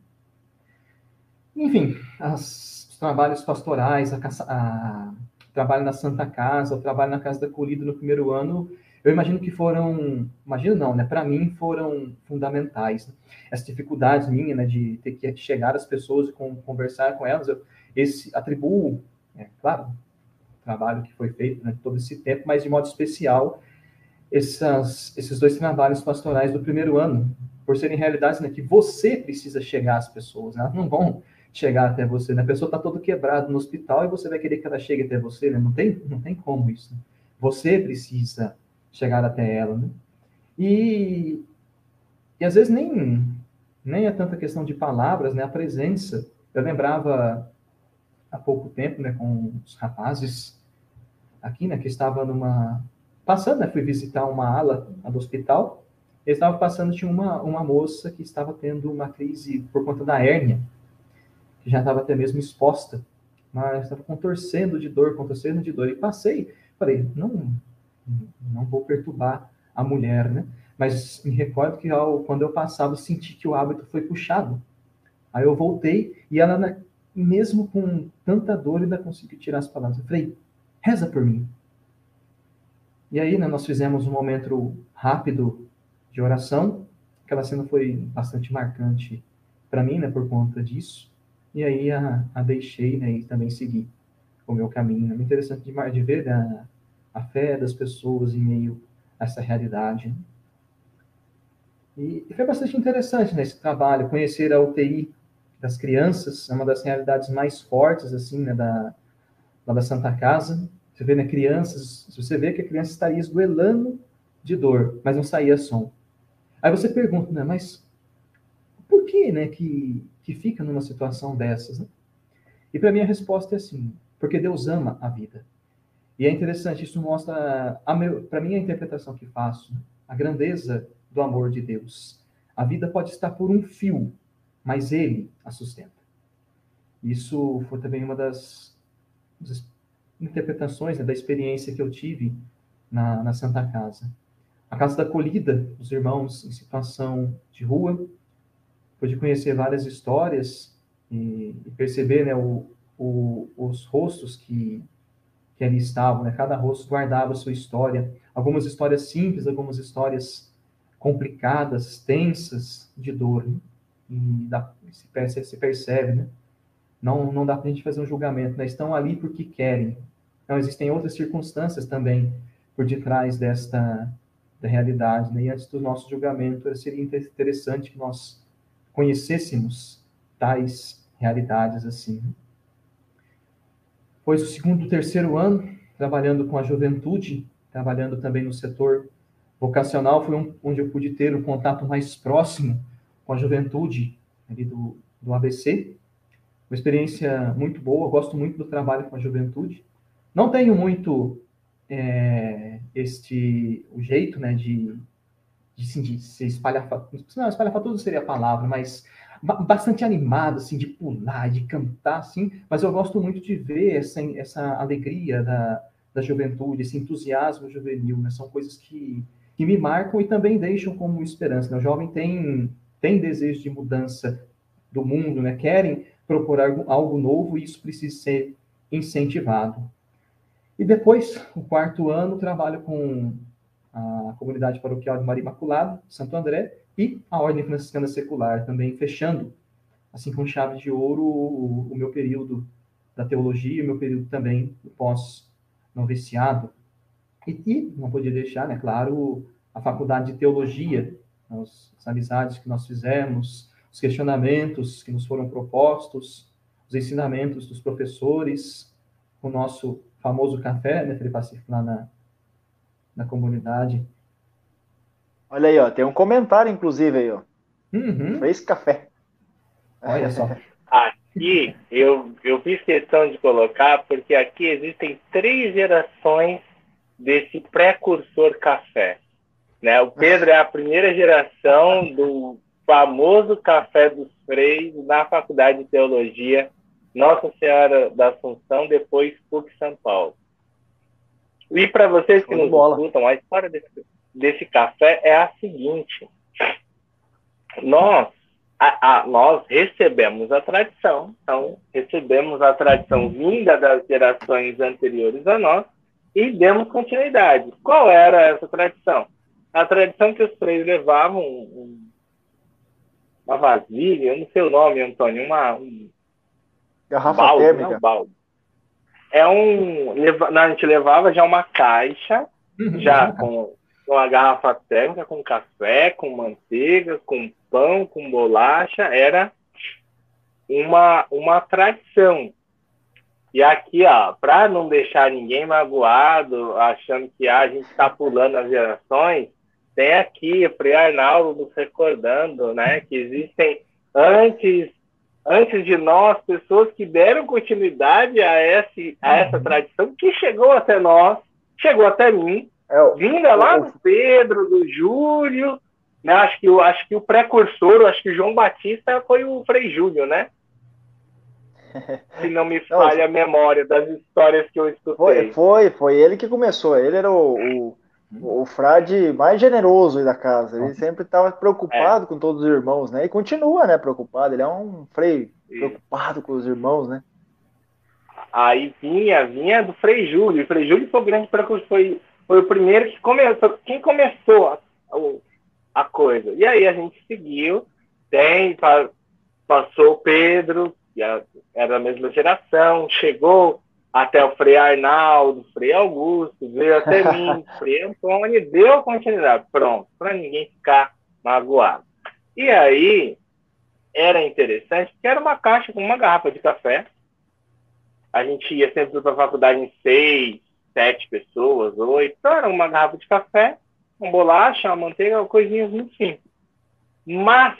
Enfim, as, os trabalhos pastorais, a, a trabalho na Santa Casa, o trabalho na Casa da Colhida no primeiro ano, eu imagino que foram, imagino não, né? Para mim foram fundamentais. Né? Essas dificuldades minhas, né, de ter que chegar às pessoas e com, conversar com elas, eu esse atribuo, é, claro, o trabalho que foi feito né, todo esse tempo, mas de modo especial essas, esses dois trabalhos pastorais do primeiro ano, por serem realidades né, que você precisa chegar às pessoas, né? não vão chegar até você, né? A pessoa está todo quebrado no hospital e você vai querer que ela chegue até você, né? Não tem, não tem como isso. Né? Você precisa chegar até ela, né? E, e às vezes nem, nem é tanta questão de palavras, né? A presença. Eu lembrava há pouco tempo, né, com os rapazes aqui, né, que estava numa passando, né, fui visitar uma ala do hospital. Eles estavam passando tinha uma uma moça que estava tendo uma crise por conta da hérnia que já estava até mesmo exposta, mas estava contorcendo de dor, contorcendo de dor. E passei, falei, não, não vou perturbar a mulher, né? Mas me recordo que ao, quando eu passava, senti que o hábito foi puxado. Aí eu voltei e ela, mesmo com tanta dor, ainda conseguiu tirar as palavras. Eu falei, reza por mim. E aí, né, nós fizemos um momento rápido de oração. Aquela cena foi bastante marcante para mim, né, por conta disso. E aí a, a deixei, né, e também segui o meu caminho. É muito interessante demais de ver né, a fé das pessoas em meio a essa realidade. E, e foi bastante interessante nesse né, trabalho, conhecer a UTI das crianças, é uma das realidades mais fortes, assim, né, da, da Santa Casa. Você vê, né, crianças, você vê que a criança estaria esgoelando de dor, mas não saía som. Aí você pergunta, né, mas por que, né, que que fica numa situação dessas. Né? E para mim a resposta é assim, porque Deus ama a vida. E é interessante, isso mostra, para mim, a interpretação que faço, né? a grandeza do amor de Deus. A vida pode estar por um fio, mas Ele a sustenta. Isso foi também uma das, das interpretações né, da experiência que eu tive na, na Santa Casa. A Casa da Acolhida, os irmãos em situação de rua, pude conhecer várias histórias e, e perceber né, o, o, os rostos que, que ali estavam, né? cada rosto guardava sua história, algumas histórias simples, algumas histórias complicadas, tensas, de dor, né? e dá, se, percebe, se percebe, né? Não, não dá para a gente fazer um julgamento, né? Estão ali porque querem. Então, existem outras circunstâncias também por detrás desta da realidade, né? E antes do nosso julgamento, seria interessante que nós conhecêssemos tais realidades assim. Pois o segundo, terceiro ano, trabalhando com a juventude, trabalhando também no setor vocacional, foi um, onde eu pude ter um contato mais próximo com a juventude ali do, do ABC. Uma experiência muito boa, gosto muito do trabalho com a juventude. Não tenho muito é, este o jeito né, de de, assim, de ser espalhafatoso, não, espalhafatoso seria a palavra, mas bastante animado, assim, de pular, de cantar, assim, mas eu gosto muito de ver essa, essa alegria da, da juventude, esse entusiasmo juvenil, né? São coisas que, que me marcam e também deixam como esperança, né? O jovem tem, tem desejo de mudança do mundo, né? Querem propor algo, algo novo e isso precisa ser incentivado. E depois, o quarto ano, trabalho com a comunidade paroquial de Maria Imaculada, Santo André, e a Ordem Franciscana Secular, também fechando, assim com chave de ouro, o, o meu período da teologia, o meu período também do pós-noviciado. E, e, não podia deixar, né, claro, a faculdade de teologia, as, as amizades que nós fizemos, os questionamentos que nos foram propostos, os ensinamentos dos professores, o nosso famoso café, né, Felipe Pacífico, lá na, na comunidade. Olha aí, ó, tem um comentário, inclusive, aí, ó. Uhum. Fez café. Olha só. *laughs* Aqui, eu, eu fiz questão de colocar, porque aqui existem três gerações desse precursor café. Né? O Pedro é a primeira geração do famoso café dos freis na Faculdade de Teologia Nossa Senhora da Assunção, depois PUC São Paulo. E para vocês que nos bola. escutam, a história desse, desse café é a seguinte: nós, a, a, nós recebemos a tradição, então recebemos a tradição vinda das gerações anteriores a nós, e demos continuidade. Qual era essa tradição? A tradição que os freis levavam um, uma vasilha, eu não sei o nome, Antônio, uma um garrafa balde, térmica. Não, balde. É um, a gente levava já uma caixa, uhum. já com uma garrafa térmica, com café, com manteiga, com pão, com bolacha, era uma, uma tradição. E aqui, ó, para não deixar ninguém magoado, achando que ah, a gente está pulando as gerações, tem aqui o Frei Arnaldo nos recordando, né, que existem antes antes de nós pessoas que deram continuidade a, esse, a essa uhum. tradição que chegou até nós, chegou até mim, é, vinda lá do Pedro, do Júlio, né? Acho que, acho que o precursor, acho que o João Batista foi o Frei Júlio, né? *laughs* Se não me falha a memória das histórias que eu escutei. Foi, foi, foi ele que começou. Ele era o, o, o frade mais generoso da casa. Ele sempre estava preocupado é. com todos os irmãos, né? E continua, né? Preocupado. Ele é um frei preocupado com os irmãos, né? Aí vinha, vinha do Frei Júlio. O Frei Júlio foi o grande precursor, foi, foi o primeiro que começou. Quem começou a, a coisa? E aí a gente seguiu. Tem, passou o Pedro, era da mesma geração, chegou até o Frei Arnaldo, Frei Augusto, veio até *laughs* mim, Frei Antônio, deu continuidade. Pronto, para ninguém ficar magoado. E aí, era interessante, porque era uma caixa com uma garrafa de café. A gente ia sempre para a faculdade em seis, sete pessoas, oito. Então, era uma garrafa de café, uma bolacha, uma manteiga, coisinhas muito simples. Mas,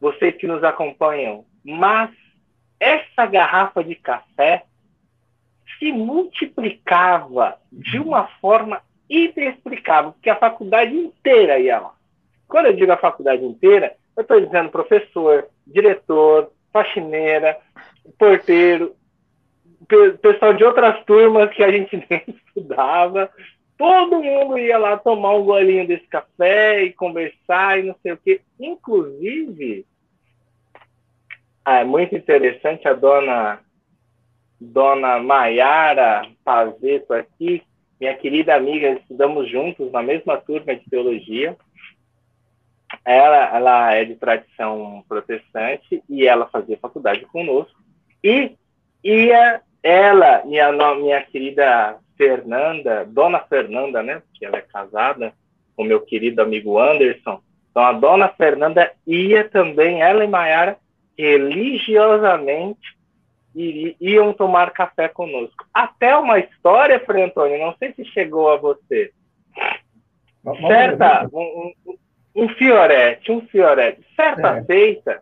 vocês que nos acompanham, mas essa garrafa de café se multiplicava de uma forma inexplicável, porque a faculdade inteira ia lá. Quando eu digo a faculdade inteira, eu estou dizendo professor, diretor, faxineira, porteiro, pessoal de outras turmas que a gente *laughs* nem estudava. Todo mundo ia lá tomar um golinho desse café e conversar e não sei o quê. Inclusive, ah, é muito interessante a dona dona Maiara Pazeto aqui, minha querida amiga, estudamos juntos na mesma turma de teologia. Ela, ela é de tradição protestante e ela fazia faculdade conosco. E ia ela e a minha querida Fernanda, dona Fernanda, né, que ela é casada com meu querido amigo Anderson. Então a dona Fernanda ia também, ela e Maiara, religiosamente iam tomar café conosco. Até uma história, Frei Antônio, não sei se chegou a você. Certa, um, um, um fiorete, um fiorete. Certa é. feita,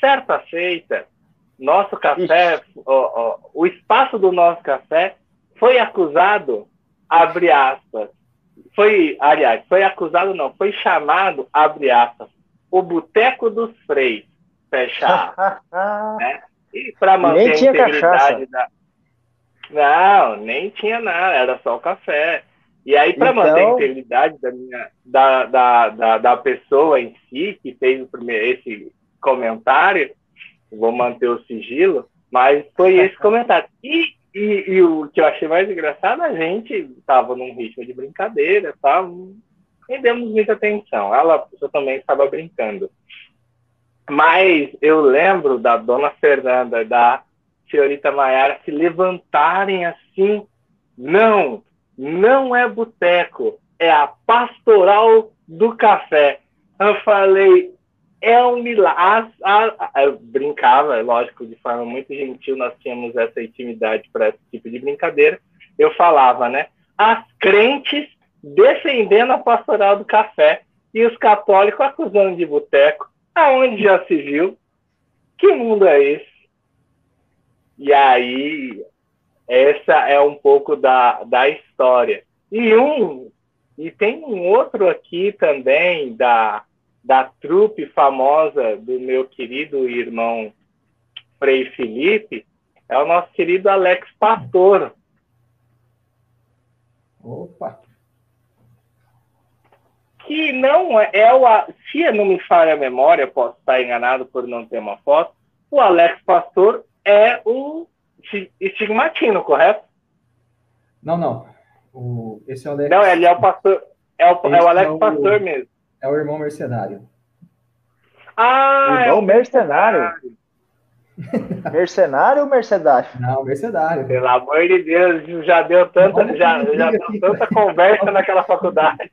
certa feita, nosso café, ó, ó, o espaço do nosso café foi acusado, abre aspas, foi, aliás, foi acusado não, foi chamado, abre aspas, o Boteco dos Fechar. *laughs* né? E para manter nem a integridade da. Não, nem tinha nada, era só o café. E aí, para então... manter a integridade da, minha, da, da, da, da, pessoa em si, que fez o primeiro, esse comentário, vou manter o sigilo, mas foi *laughs* esse comentário. E, e, e, o que eu achei mais engraçado, a gente estava num ritmo de brincadeira, tá? nem demos muita atenção. Ela também estava brincando. Mas eu lembro da dona Fernanda, da senhorita Maiara se levantarem assim. Não, não é boteco, é a pastoral do café. Eu falei, é um milagre. Eu brincava, lógico, de forma muito gentil, nós tínhamos essa intimidade para esse tipo de brincadeira. Eu falava, né? As crentes defendendo a pastoral do café e os católicos acusando de boteco. Aonde já se viu? Que mundo é esse? E aí, essa é um pouco da, da história. E um, e tem um outro aqui também da, da trupe famosa do meu querido irmão Frei Felipe, é o nosso querido Alex Pastor. Opa! Que não é, é o. Se não me falha a memória, posso estar enganado por não ter uma foto, o Alex Pastor é o estigmatino, correto? Não, não. O, esse é o Alex. Não, ele é o pastor. É o, é o Alex é o, Pastor mesmo. É o irmão mercenário. Ah, irmão é o mercenário. *laughs* Mercenário ou mercedário? Não, mercenário. Pelo amor de Deus, já deu tanta, já, já deu tanta conversa naquela faculdade.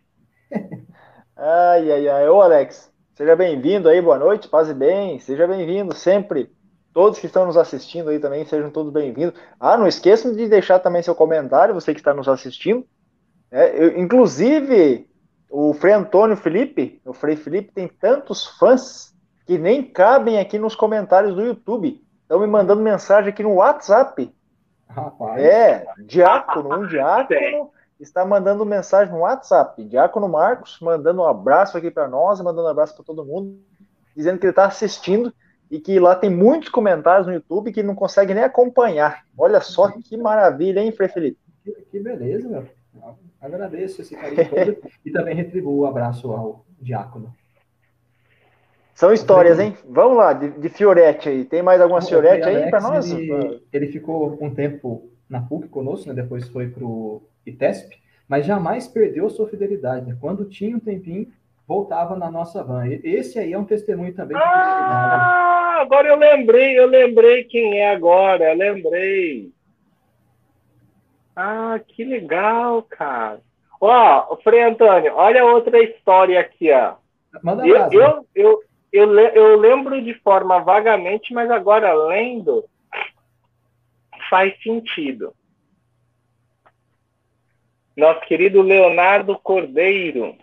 Ai, ai, ai. Ô, Alex, seja bem-vindo aí, boa noite, paz e bem. Seja bem-vindo sempre. Todos que estão nos assistindo aí também, sejam todos bem-vindos. Ah, não esqueçam de deixar também seu comentário, você que está nos assistindo. É, eu, inclusive, o Frei Antônio Felipe, o Frei Felipe tem tantos fãs que nem cabem aqui nos comentários do YouTube. Estão me mandando mensagem aqui no WhatsApp. Rapaz. É, Diácono, um Diácono *laughs* está mandando mensagem no WhatsApp. Diácono Marcos mandando um abraço aqui para nós, mandando um abraço para todo mundo, dizendo que ele está assistindo e que lá tem muitos comentários no YouTube que não consegue nem acompanhar. Olha só que maravilha, hein, Frei Felipe? Que, que beleza, meu. Agradeço esse carinho todo *laughs* e também retribuo o abraço ao Diácono. São histórias, hein? Vamos lá, de, de Fiorete aí. Tem mais alguma Fiorete aí para nós? Ele, ele, ficou um tempo na PUC conosco, né? depois foi para o ITESP, mas jamais perdeu sua fidelidade. Né? Quando tinha um tempinho, voltava na nossa van. Esse aí é um testemunho também. Ah, agora eu lembrei, eu lembrei quem é agora, eu lembrei. Ah, que legal, cara. Ó, Frei Antônio, olha outra história aqui, ó. Manda eu, eu, eu, eu, eu lembro de forma vagamente, mas agora lendo faz sentido. Nosso querido Leonardo Cordeiro.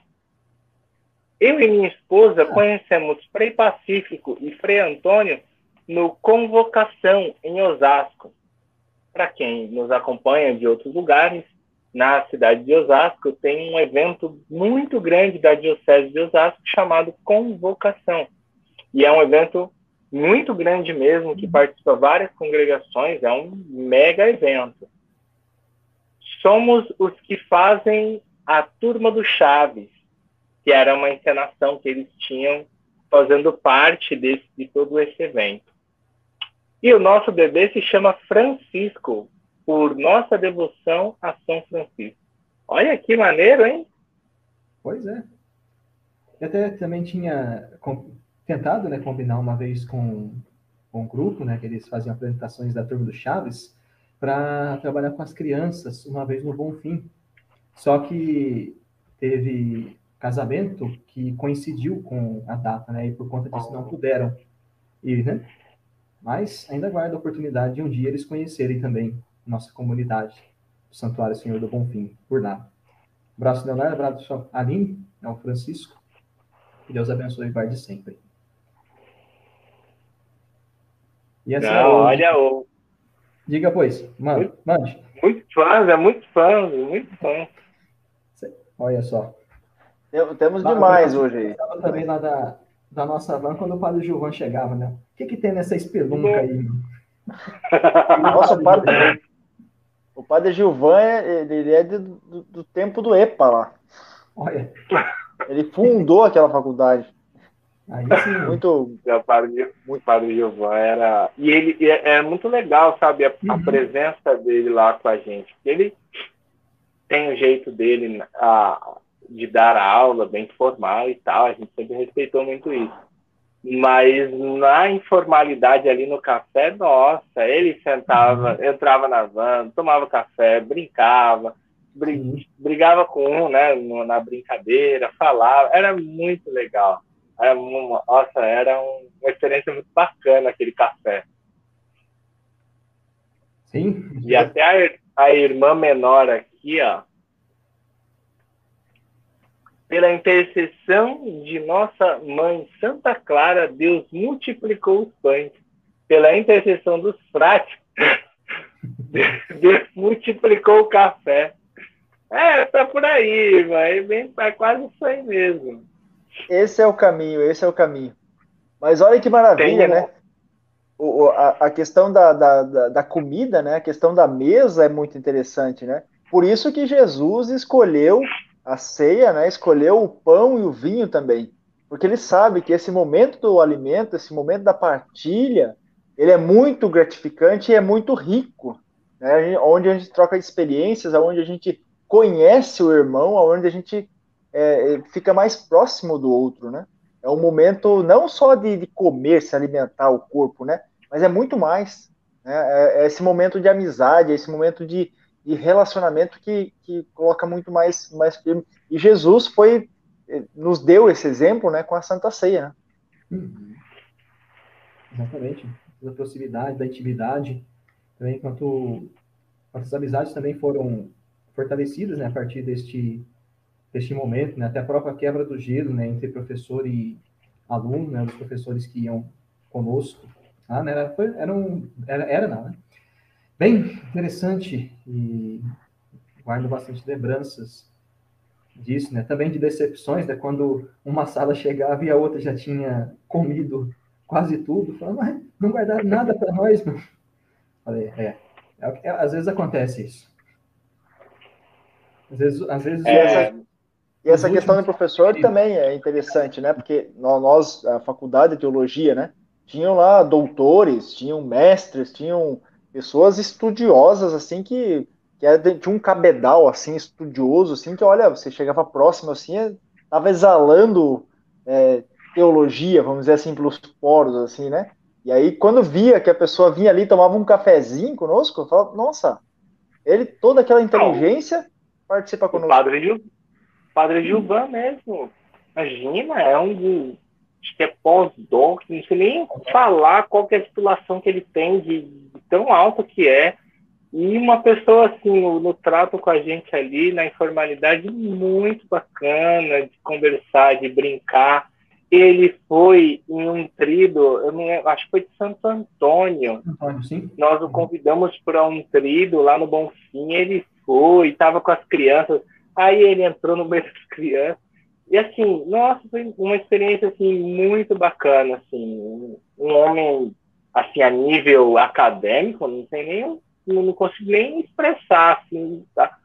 Eu e minha esposa conhecemos Frei Pacífico e Frei Antônio no Convocação, em Osasco. Para quem nos acompanha de outros lugares, na cidade de Osasco tem um evento muito grande da Diocese de Osasco chamado Convocação. E é um evento muito grande mesmo, que participa várias congregações, é um mega evento. Somos os que fazem a Turma do Chaves, que era uma encenação que eles tinham fazendo parte desse, de todo esse evento. E o nosso bebê se chama Francisco, por nossa devoção a São Francisco. Olha que maneiro, hein? Pois é. Eu até também tinha tentado né, combinar uma vez com, com um grupo, né, que eles faziam apresentações da turma do Chaves, para trabalhar com as crianças uma vez no Bom Fim. Só que teve casamento que coincidiu com a data, né, e por conta disso não puderam ir, né? Mas ainda guardo a oportunidade de um dia eles conhecerem também nossa comunidade, o Santuário Senhor do Bom Fim, por lá. Abraço, Leonardo, abraço, Aline, ao Francisco. Que Deus abençoe e guarde sempre. E essa Não, é olha o. Diga, pois. Mano, muito, mande. Muito fãs, é muito fã, muito fã. Olha só. Temos demais hoje aí. também lá da, da nossa van quando o Padre Gilvan chegava, né? O que, que tem nessa espelunca aí? *laughs* Nossa, o padre, o padre Gilvan, ele é do, do tempo do EPA lá. Olha. Ele fundou aquela faculdade. Aí *laughs* sim. Muito. O padre, muito... padre Gilvan era. E ele é, é muito legal, sabe, a, uhum. a, presença dele lá com a gente. Ele tem o jeito dele a, de dar a aula bem formal e tal, a gente sempre respeitou muito isso. Mas na informalidade ali no café, nossa, ele sentava, uhum. entrava na van, tomava café, brincava, brigava com um, né, na brincadeira, falava, era muito legal. Era uma, nossa, era uma experiência muito bacana aquele café. Sim. E até a, a irmã menor aqui, ó, pela intercessão de nossa mãe Santa Clara, Deus multiplicou os pães. Pela intercessão dos frades, *laughs* Deus multiplicou o café. É, tá por aí, vai, bem, é quase isso aí mesmo. Esse é o caminho, esse é o caminho. Mas olha que maravilha, Tem... né? O, a, a questão da, da, da, da comida, né? A questão da mesa é muito interessante, né? Por isso que Jesus escolheu a ceia, né? Escolheu o pão e o vinho também. Porque ele sabe que esse momento do alimento, esse momento da partilha, ele é muito gratificante e é muito rico. né, onde a gente troca experiências, onde a gente conhece o irmão, onde a gente é, é, fica mais próximo do outro, né? É um momento não só de, de comer, se alimentar o corpo, né? Mas é muito mais. Né? É, é esse momento de amizade, é esse momento de, de relacionamento que, que coloca muito mais, mais firme. E Jesus foi eh, nos deu esse exemplo, né, com a Santa Ceia, né? Uhum. Exatamente. Da proximidade, da intimidade, também enquanto as amizades também foram fortalecidas, né, a partir deste deste momento, né, até a própria quebra do gelo, né, entre professor e aluno, né, os professores que iam conosco, ah, né, era, foi, era, um, era, era não, né? Bem interessante e guardo bastante lembranças disso, né? Também de decepções, né? Quando uma sala chegava e a outra já tinha comido quase tudo, falando, mas não guardaram nada para nós, meu. Falei, é, é, é, às vezes acontece isso. Às vezes, às vezes é, e essa questão do professor também é interessante, né? Porque nós, a faculdade de teologia, né? Tinham lá doutores, tinham mestres, tinham pessoas estudiosas, assim, que, que era, tinha um cabedal, assim, estudioso, assim, que, olha, você chegava próximo, assim, estava exalando é, teologia, vamos dizer assim, pelos poros, assim, né? E aí, quando via que a pessoa vinha ali, tomava um cafezinho conosco, eu falava, nossa, ele, toda aquela inteligência, participa conosco. O padre, padre Gilvan mesmo, imagina, é um de, acho que é pós-doc, não sei nem falar qual é a titulação que ele tem de tão alto que é. E uma pessoa assim, no, no, trato com a gente ali, na informalidade, muito bacana de conversar, de brincar. Ele foi em um trido, eu não acho que foi de Santo Antônio. Antônio sim. Nós o convidamos para um trido lá no Bonfim, ele foi, estava com as crianças. Aí ele entrou no meio *laughs* das crianças. E assim, nossa, foi uma experiência assim muito bacana, assim, um homem assim, a nível acadêmico, não tem nem, não consigo nem expressar, assim, tá?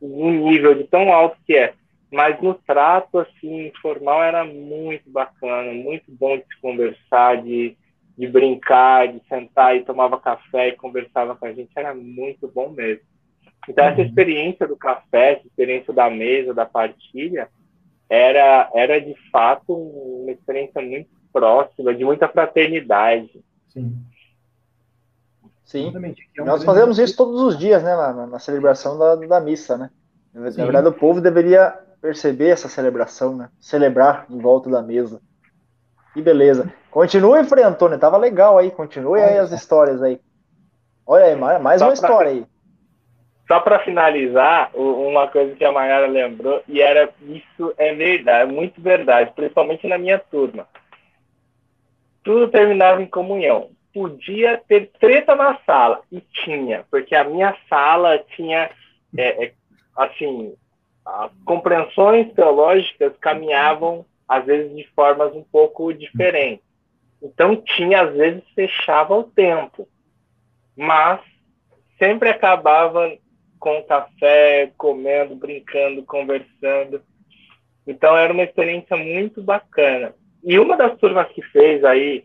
nível de tão alto que é. Mas no trato, assim, informal era muito bacana, muito bom de se conversar, de, de brincar, de sentar e tomava café e conversava com a gente, era muito bom mesmo. Então, essa uhum. experiência do café, essa experiência da mesa, da partilha, era, era de fato uma experiência muito próxima, de muita fraternidade. Sim. Sim. É um Nós fazemos isso todos os dias, né, na, na celebração da, da missa, né? Na Sim. verdade, o povo deveria perceber essa celebração, né? Celebrar em volta da mesa. Que beleza. Continue, Frei Antônio, tava legal aí. Continue aí as histórias aí. Olha aí, mais uma história aí. Só para finalizar, uma coisa que a Mayara lembrou, e era isso é verdade, é muito verdade, principalmente na minha turma tudo terminava em comunhão. Podia ter treta na sala, e tinha, porque a minha sala tinha, é, é, assim, as compreensões teológicas caminhavam, às vezes, de formas um pouco diferentes. Então, tinha, às vezes, fechava o tempo, mas sempre acabava com café, comendo, brincando, conversando. Então, era uma experiência muito bacana. E uma das turmas que fez aí,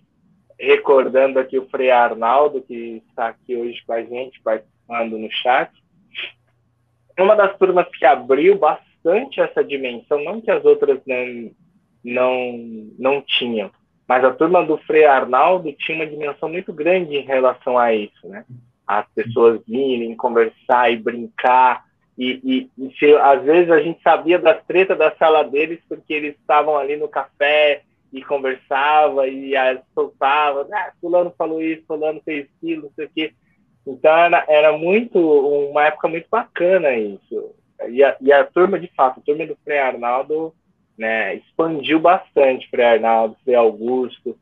recordando aqui o Frei Arnaldo, que está aqui hoje com a gente, participando no chat, uma das turmas que abriu bastante essa dimensão, não que as outras não, não, não tinham, mas a turma do Frei Arnaldo tinha uma dimensão muito grande em relação a isso, né? As pessoas virem conversar e brincar, e, e, e se, às vezes a gente sabia das tretas da sala deles porque eles estavam ali no café e conversava e soltava, ah, fulano falou isso, fulano fez aquilo, não sei o quê. Então era, era muito, uma época muito bacana isso. E a, e a turma, de fato, a turma do Frei Arnaldo né, expandiu bastante, Frei Arnaldo, Frei Augusto,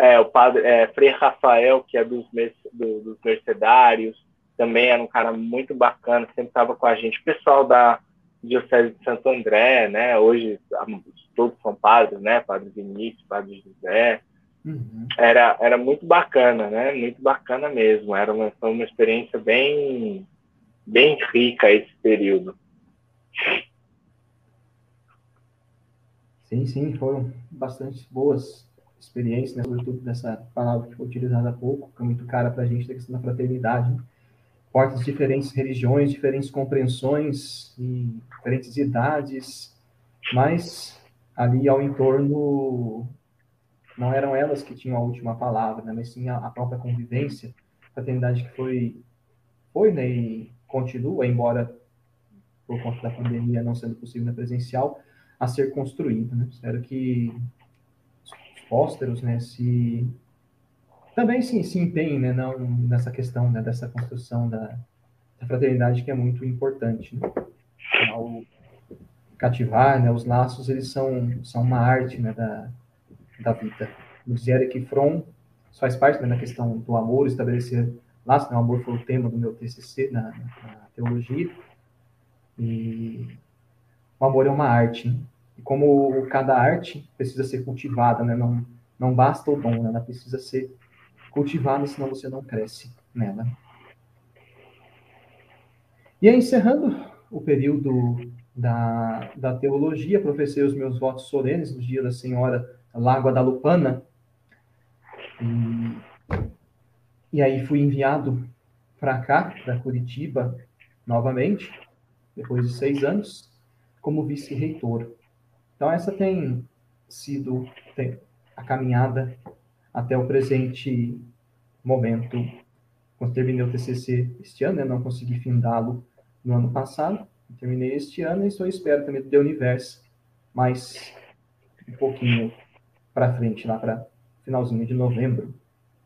é, o padre é, Frei Rafael, que é dos, do, dos mercedários, também era um cara muito bacana, sempre estava com a gente. O pessoal da Diocese de Santo André, né, hoje todos são padres, né? Padre Vinícius, Padre José. Uhum. Era, era muito bacana, né? Muito bacana mesmo. Era uma, foi uma experiência bem, bem rica esse período. Sim, sim, foram bastante boas experiências, né? sobretudo dessa palavra que foi utilizada há pouco, que é muito cara para a gente, da questão da fraternidade. portas diferentes religiões, diferentes compreensões e diferentes idades, mas ali ao entorno não eram elas que tinham a última palavra, né, mas sim a, própria convivência, fraternidade que foi, foi né, e continua, embora por conta da pandemia não sendo possível na presencial, a ser construída. Né? Espero que pósteros né, se também se, se empenhem né, não, nessa questão né, dessa construção da, da, fraternidade que é muito importante. Né? Ao cativar, né, os laços eles são, são uma arte né, da, da vida. O dizer que Fromm faz parte né, da questão do amor, estabelecer laços. Né, o amor foi o tema do meu TCC na, na teologia. E o amor é uma arte. Né? E como cada arte precisa ser cultivada, né? não, não basta o dom, né? ela precisa ser cultivada, senão você não cresce nela. E aí, encerrando o período da, da teologia, professei os meus votos solenes no dia da Senhora Lago da Lupana. E, e aí fui enviado para cá, para Curitiba, novamente, depois de seis anos, como vice-reitor. Então, essa tem sido a caminhada até o presente momento. Quando terminei o TCC este ano, eu não consegui findá-lo no ano passado. Terminei este ano e estou à espera também do The Universe, mais um pouquinho para frente, lá para finalzinho de novembro.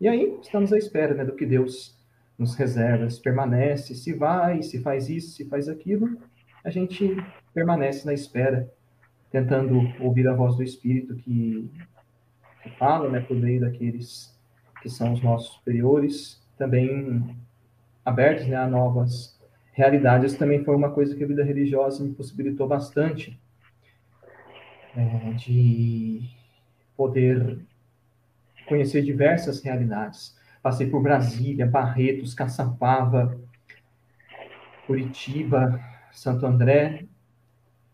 E aí, estamos à espera né, do que Deus nos reserva, se permanece, se vai, se faz isso, se faz aquilo, a gente permanece na espera, tentando ouvir a voz do Espírito que, que fala né, por meio daqueles que são os nossos superiores, também abertos né, a novas realidades. Isso também foi uma coisa que a vida religiosa me possibilitou bastante, é, de poder conhecer diversas realidades. Passei por Brasília, Barretos, Caçapava, Curitiba, Santo André.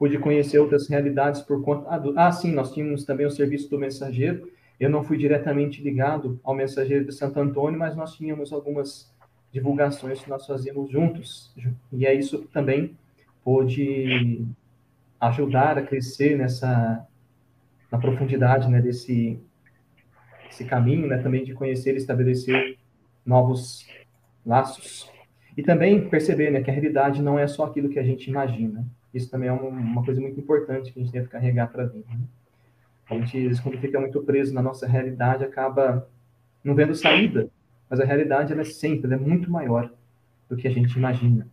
Pude conhecer outras realidades por conta. Ah, ah, sim, nós tínhamos também o serviço do mensageiro. Eu não fui diretamente ligado ao mensageiro de Santo Antônio, mas nós tínhamos algumas divulgações que nós fazíamos juntos. E é isso que também pôde ajudar a crescer nessa na profundidade né, desse, esse caminho, né, também de conhecer e estabelecer novos laços. E também perceber né, que a realidade não é só aquilo que a gente imagina. Isso também é uma, coisa muito importante que a gente deve carregar para a vida. Né? A gente, quando fica muito preso na nossa realidade, acaba não vendo saída. Mas a realidade, ela é sempre, ela é muito maior do que a gente imagina.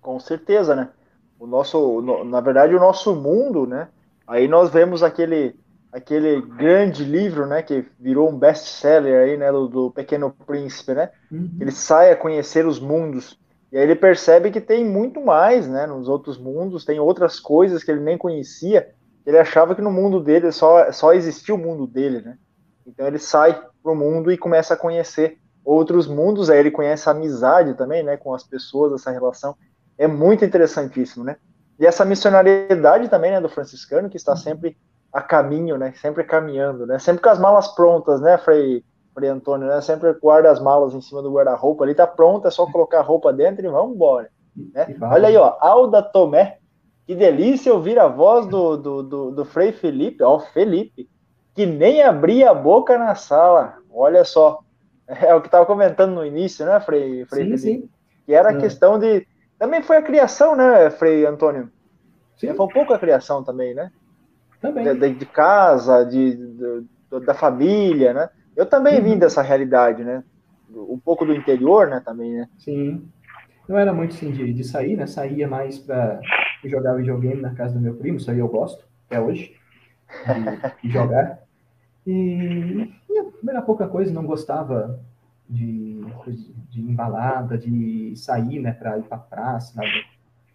Com certeza, né? o nosso, no, na verdade, o nosso mundo, né? Aí nós vemos aquele aquele grande livro, né, que virou um best-seller aí, né, do, do, Pequeno Príncipe, né? Uhum. Ele sai a conhecer os mundos e aí ele percebe que tem muito mais, né, nos outros mundos, tem outras coisas que ele nem conhecia. Ele achava que no mundo dele só só existia o mundo dele, né? Então ele sai pro mundo e começa a conhecer outros mundos, aí ele conhece a amizade também, né, com as pessoas, essa relação é muito interessantíssimo, né? E essa missionariedade também, né, do franciscano, que está sempre a caminho, né? Sempre caminhando, né? Sempre com as malas prontas, né, Frei, Frei Antônio, né? Sempre guarda as malas em cima do guarda-roupa, ali tá pronto, é só colocar a roupa dentro e vamos embora. Né? Olha aí, ó, Alda Tomé, que delícia ouvir a voz do, do, do, do Frei Felipe, ó, Felipe, que nem abria a boca na sala, olha só. É o que estava comentando no início, né, Frei, Frei sim, Felipe? Sim. Que era a é. questão de também foi a criação, né, Frei Antônio? Sim. Foi um pouco a criação também, né? Também. De, de casa, de, de, da família, né? Eu também uhum. vim dessa realidade, né? Um pouco do interior, né, também, né? Sim. Não era muito assim de, de sair, né? Saía mais para jogar videogame na casa do meu primo, isso aí eu gosto, até hoje, de, de jogar. E, e era pouca coisa, não gostava de, de embalada, de sair, né, para ir para a praça. Né?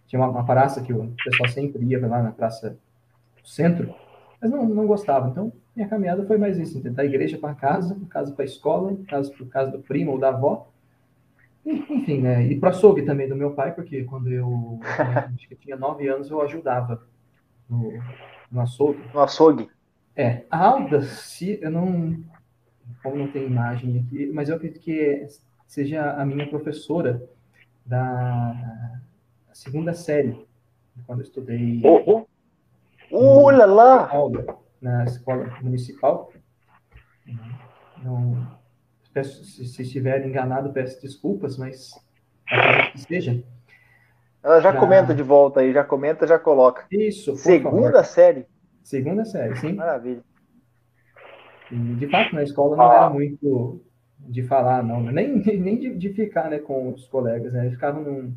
Tinha uma, uma, praça que o pessoal sempre ia lá na praça do centro, mas não, não gostava. Então, minha caminhada foi mais isso, da igreja para casa, casa para a escola, casa para casa do primo ou da avó. Enfim, né, e para açougue também do meu pai, porque quando eu, acho que tinha nove anos, eu ajudava no, no açougue. No açougue? É, a Alda, se eu não como não tem imagem aqui, mas eu acredito que seja a minha professora da segunda série, quando eu estudei. Oh, oh. Olha lá! Na escola municipal. Não, peço, se, se estiver enganado, peço desculpas, mas que seja. Ela já pra... comenta de volta aí, já comenta, já coloca. Isso. Segunda favor. série. Segunda série, sim. Maravilha. E, de fato, na escola não ah. era muito de falar, não, nem, *laughs* nem de, de, ficar né, com os colegas, né? Eles ficavam num,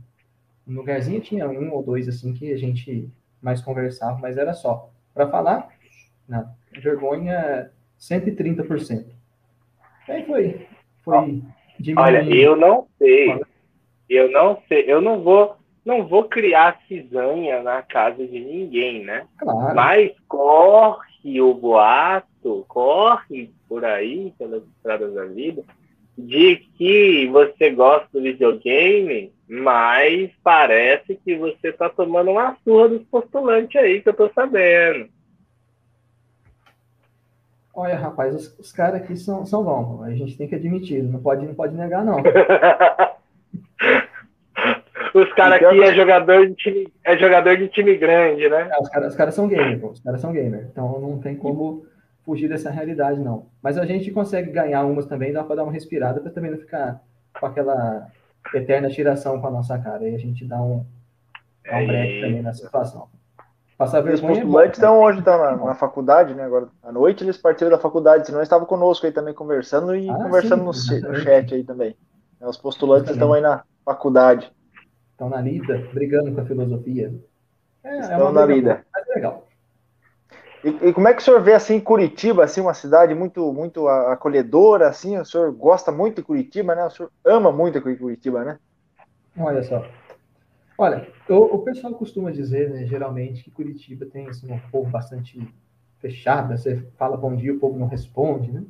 num lugarzinho, tinha um ou dois assim que a gente mais conversava, mas era só. Para falar, não, vergonha 130%. Aí foi, foi Olha, eu não sei. Eu não sei, eu não vou não vou criar cisanha na casa de ninguém, né? Claro. Mas corre o boato, corre por aí, pelas estradas da vida, de que você gosta do videogame, mas parece que você tá tomando uma surra dos postulantes aí, que eu tô sabendo. Olha, rapaz, os, os caras aqui são, são bons, a gente tem que admitir, não pode, não pode negar, não. *laughs* Os caras aqui é jogador, de time, é jogador de time grande, né? É, os caras os cara são gamer, pô. Os caras são gamer. Então não tem como fugir dessa realidade, não. Mas a gente consegue ganhar umas também, dá para dar uma respirada, para também não ficar com aquela eterna tiração com a nossa cara. Aí a gente dá um, dá um break também na situação. Passar. Os postulantes estão hoje estão na, na, faculdade, né? Agora à noite eles partiram da faculdade, senão eles estavam conosco aí também conversando e ah, conversando sim, no, no, chat aí também. Os postulantes estão aí na faculdade estão na lida, brigando com a filosofia. É, é estão é na lida. Mas é legal. E, e, como é que o senhor vê assim Curitiba, assim uma cidade muito muito acolhedora, assim? O senhor gosta muito de Curitiba, né? O senhor ama muito Curitiba, né? Olha só. Olha, o, o pessoal costuma dizer, né, geralmente, que Curitiba tem assim, um povo bastante fechado. Você fala bom dia, o povo não responde, né?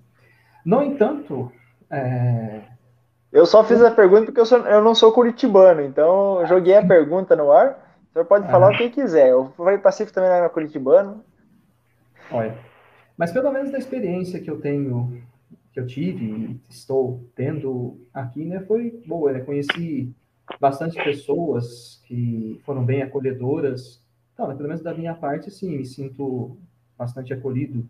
No entanto, é, eu só fiz a pergunta porque eu, sou, eu não sou curitibano, então eu joguei a pergunta no ar. O senhor pode falar o que quiser. Eu falei Pacífico também não era curitibano. Olha, mas pelo menos da experiência que eu tenho, que eu tive e estou tendo aqui, né, foi boa, né? Conheci bastante pessoas que foram bem acolhedoras. Então, pelo menos da minha parte, sim, me sinto bastante acolhido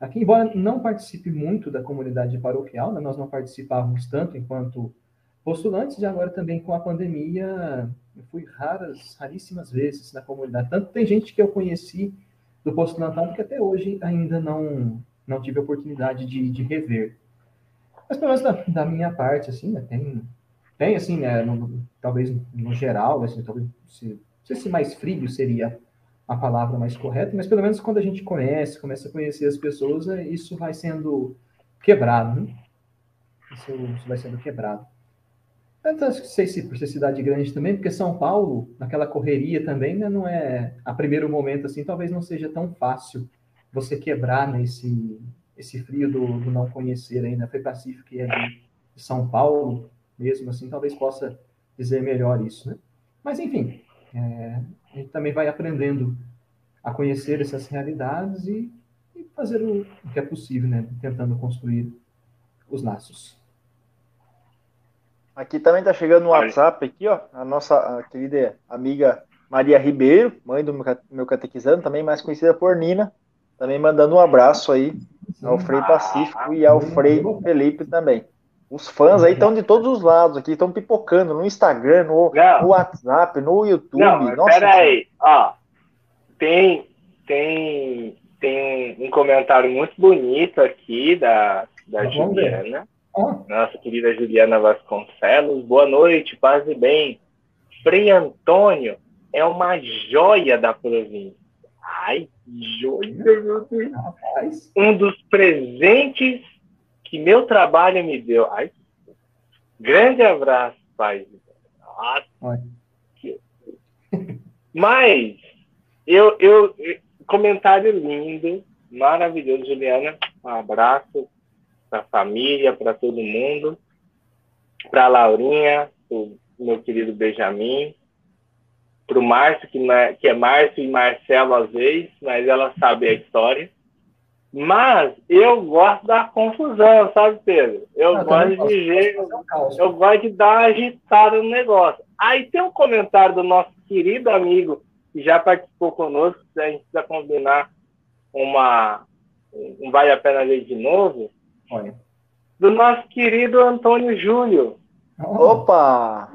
Aqui, embora não participe muito da comunidade paroquial, né, nós não participávamos tanto enquanto postulantes, e agora também com a pandemia, eu fui raras, raríssimas vezes na comunidade. Tanto tem gente que eu conheci do postulantado que até hoje ainda não, não tive a oportunidade de, de rever. Mas pelo menos da, da minha parte, assim, né, tem, tem assim, né, no, talvez no geral, assim, talvez se, não sei se mais frio seria a palavra mais correta, mas pelo menos quando a gente conhece, começa a conhecer as pessoas, é, isso vai sendo quebrado, né? Isso, isso vai sendo quebrado. não sei se por ser cidade grande também, porque São Paulo, naquela correria também, né, não é a primeiro momento assim, talvez não seja tão fácil você quebrar nesse né, esse frio do, do, não conhecer ainda. Foi Pacífico e de São Paulo, mesmo assim, talvez possa dizer melhor isso, né? Mas enfim, é, a gente também vai aprendendo a conhecer essas realidades e, e fazer o, o, que é possível, né? Tentando construir os laços. Aqui também está chegando no WhatsApp aqui, ó, a nossa a querida amiga Maria Ribeiro, mãe do meu catequizando, também mais conhecida por Nina, também mandando um abraço aí ao Frei Pacífico e ao Frei Felipe também. Os fãs aí estão *laughs* de todos os lados aqui, estão pipocando no Instagram, no, no, WhatsApp, no YouTube. Não, Nossa, peraí, ó. Tem, tem, tem um comentário muito bonito aqui da, da Juliana. Ah. Nossa querida Juliana Vasconcelos. Boa noite, paz e bem. Frei Antônio é uma joia da província. Ai, joia, meu Deus. Um dos presentes que meu trabalho me deu. Ai, grande abraço, pai. Nossa. *laughs* Mas, eu, eu, comentário lindo, maravilhoso, Juliana. Um abraço para a família, para todo mundo, para a Laurinha, o meu querido Benjamin, para o Márcio, que, que é Márcio e Marcelo às vezes, mas ela sabe a história. Mas eu gosto da confusão, sabe, Pedro? Eu, gosto de ver, eu gosto de dar uma agitada no negócio. Aí tem um comentário do nosso querido amigo que já participou conosco, se a gente precisa combinar uma um Vale a Pena Ver de novo, Olha. do nosso querido Antônio Júlio. Opa!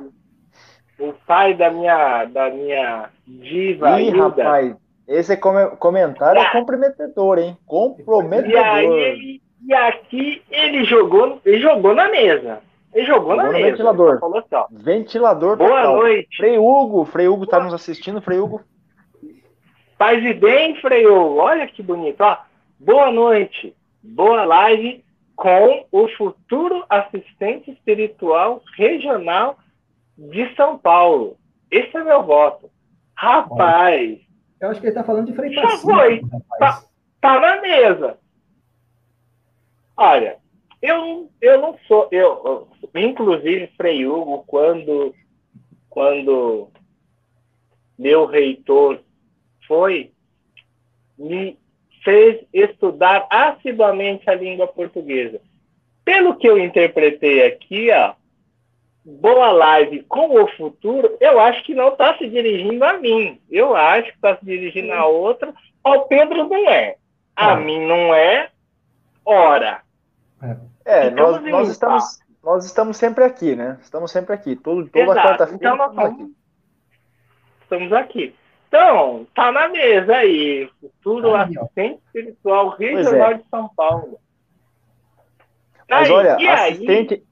O pai da minha, da minha diva. Ih, Hilda. rapaz, esse comentário é comprometedor, hein? Comprometedor. E, aí, e aqui ele jogou, ele jogou na mesa. Ele jogou, jogou na mesa. Ventilador. Assim, ventilador. Boa total. noite. Frei Hugo, Frei Hugo tá nos assistindo, Frei Hugo. Paz e bem, Frei Hugo. Olha que bonito, ó. Boa noite. Boa live com o futuro assistente espiritual regional de São Paulo. Esse é meu voto. Rapaz. Eu acho que ele está falando de Frei Já foi. Tá, tá, na mesa. Olha, eu, eu não sou. Eu, inclusive, Frei Hugo, quando, quando meu reitor foi, me fez estudar assiduamente a língua portuguesa. Pelo que eu interpretei aqui, ó, boa live com o futuro, eu acho que não está se dirigindo a mim. Eu acho que está se dirigindo a outra. Ao Pedro não é. A ah. mim não é. Ora. É, então, nós, nós, estamos, nós estamos sempre aqui, né? Estamos sempre aqui. Todo, toda quarta-feira. Então, nós estamos aqui. Estamos aqui. Então, tá na mesa aí. Futuro aí, assistente ó. espiritual regional é. de São Paulo. Mas aí, olha, assistente, aí?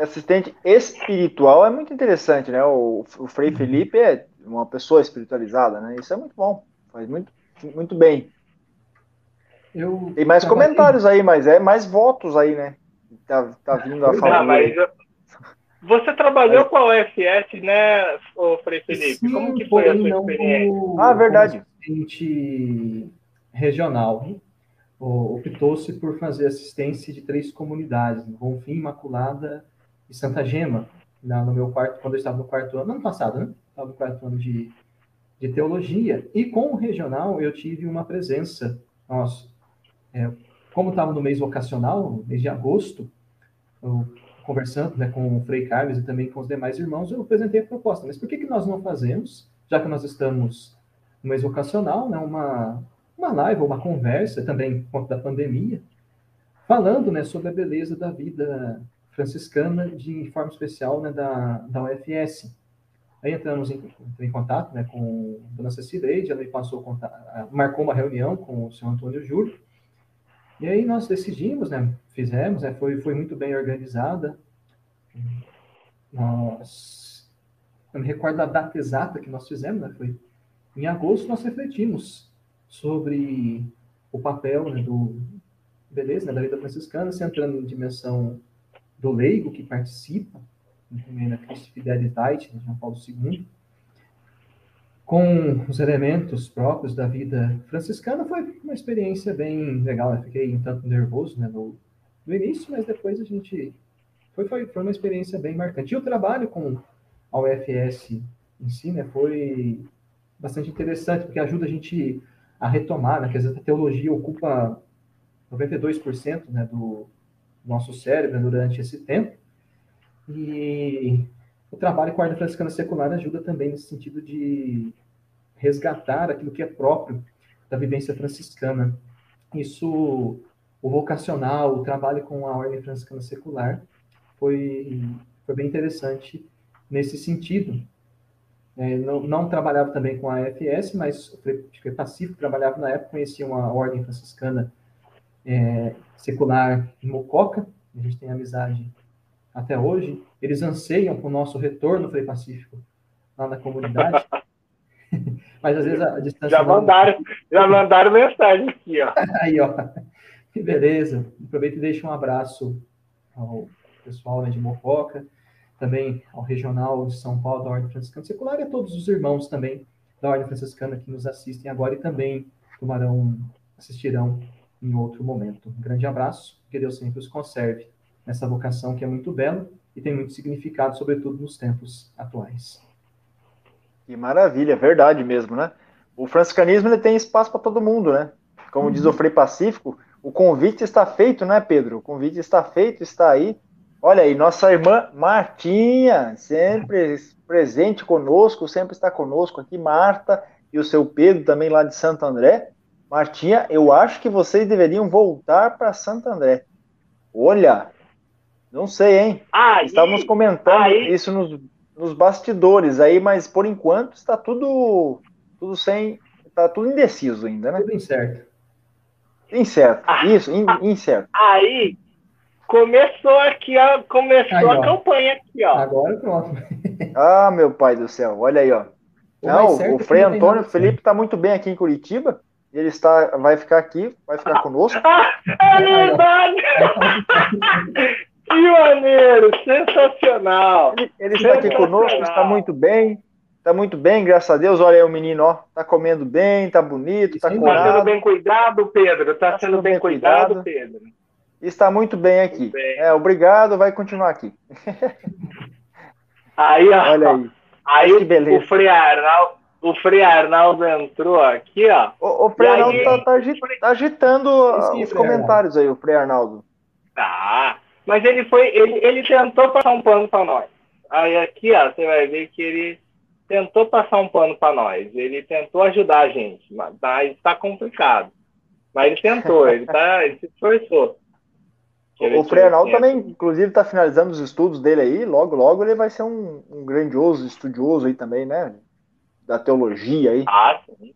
Assistente espiritual é muito interessante, né? O, o Frei Felipe é uma pessoa espiritualizada, né? Isso é muito bom. Faz muito, muito bem. Eu Tem mais comentários aí, mas é mais votos aí, né? Tá, tá vindo a falar. Mas você trabalhou com a UFS, né, o Frei Felipe? Sim, Como que foi a sua experiência? ah, verdade. Assistente regional. Optou-se por fazer assistência de três comunidades, Bonfim, Imaculada e Santa Gema, no meu quarto, quando eu estava no quarto ano, ano passado, né? Estava no quarto ano de, de teologia. E com o regional eu tive uma presença. Nossa, é, como estava no mês vocacional, mês de agosto, eu conversando né, com o Frei Carlos e também com os demais irmãos, eu apresentei a proposta. Mas por que, que nós não fazemos, já que nós estamos no mês vocacional, né, uma, uma live, uma conversa, também por conta da pandemia, falando né, sobre a beleza da vida franciscana de forma especial né, da, da UFS. Aí entramos em, em contato né, com a dona Cecileide, ela me passou contato, marcou uma reunião com o senhor Antônio Júlio, e aí nós decidimos, né? Fizemos, né? Foi, foi muito bem organizada. Nós, eu me recordo da data exata que nós fizemos, né? Foi em agosto nós refletimos sobre o papel né, do beleza né, da vida franciscana, se entrando em dimensão do leigo que participa, também na Christi Fidelidade, de João Paulo II, com os elementos próprios da vida franciscana, foi uma experiência bem legal. Eu fiquei um tanto nervoso né, no, no início, mas depois a gente. Foi, foi, foi uma experiência bem marcante. E o trabalho com a UFS em si né, foi bastante interessante, porque ajuda a gente a retomar, né, que a teologia ocupa 92% né, do nosso cérebro durante esse tempo. E o trabalho com a ordem franciscana secular ajuda também nesse sentido de resgatar aquilo que é próprio da vivência franciscana. Isso, o vocacional, o trabalho com a ordem franciscana secular, foi, foi bem interessante nesse sentido. É, não, não, trabalhava também com a AFS, mas o Pacífico trabalhava na época, conhecia uma ordem franciscana é, secular em Mococa, a gente tem amizade até hoje, eles anseiam por nosso retorno Frei Pacífico lá na comunidade. *laughs* Mas às vezes a distância. Já mandaram, não... já mandaram mensagem aqui, ó. *laughs* Aí, ó. Beleza. Aproveito e deixo um abraço ao pessoal né, de Mococa, também ao regional de São Paulo da Ordem Franciscana Secular e a todos os irmãos também da Ordem Franciscana que nos assistem agora e também tomarão, assistirão em outro momento. Um grande abraço, que Deus sempre os conserve nessa vocação que é muito bela e tem muito significado, sobretudo nos tempos atuais. Que maravilha, verdade mesmo, né? O franciscanismo ele tem espaço para todo mundo, né? Como uhum. diz o Frei Pacífico, o convite está feito, né, Pedro? O convite está feito, está aí. Olha aí, nossa irmã Martinha, sempre presente conosco, sempre está conosco aqui, Marta e o seu Pedro também lá de Santo André. Martinha, eu acho que vocês deveriam voltar para Santo André. Olha, não sei, hein? Aí, Estávamos comentando aí. isso nos, nos bastidores aí, mas por enquanto está tudo tudo sem, está tudo indeciso ainda, né? Tudo incerto. Incerto, ah, isso, in, incerto. Aí começou aqui, ó, começou aí, a campanha aqui, ó. Agora pronto. ah, meu pai do céu, olha aí, ó. O não, o é Frei Antônio Felipe está muito bem aqui em Curitiba. Ele está, vai ficar aqui, vai ficar conosco. é verdade! que maneiro, sensacional! Ele, ele está aqui conosco, está muito bem. Está muito bem, graças a Deus. Olha aí o menino, ó. Tá comendo bem, tá bonito, tá curado. Está sendo bem cuidado, Pedro. Está tá sendo, sendo, bem, bem cuidado, cuidado, Pedro. Está muito bem aqui. Muito bem. É, obrigado, vai continuar aqui. Aí, ó. Olha aí. Aí o, o Frei Arnaldo, o Frei Arnaldo entrou aqui, ó. O, o Frei Arnaldo aí, tá, tá, agitando sim, os comentários aí, o Frei Arnaldo. Tá. Mas ele foi, ele, ele tentou passar um pano para nós. Aí aqui, ó, você vai ver que ele tentou passar um pano para nós. Ele tentou ajudar a gente, mas está complicado. Mas ele tentou, ele, tá, *laughs* ele se esforçou. O Frei Arnaldo também, inclusive, está finalizando os estudos dele aí. Logo, logo ele vai ser um, um, grandioso estudioso aí também, né? Da teologia aí. Ah, sim.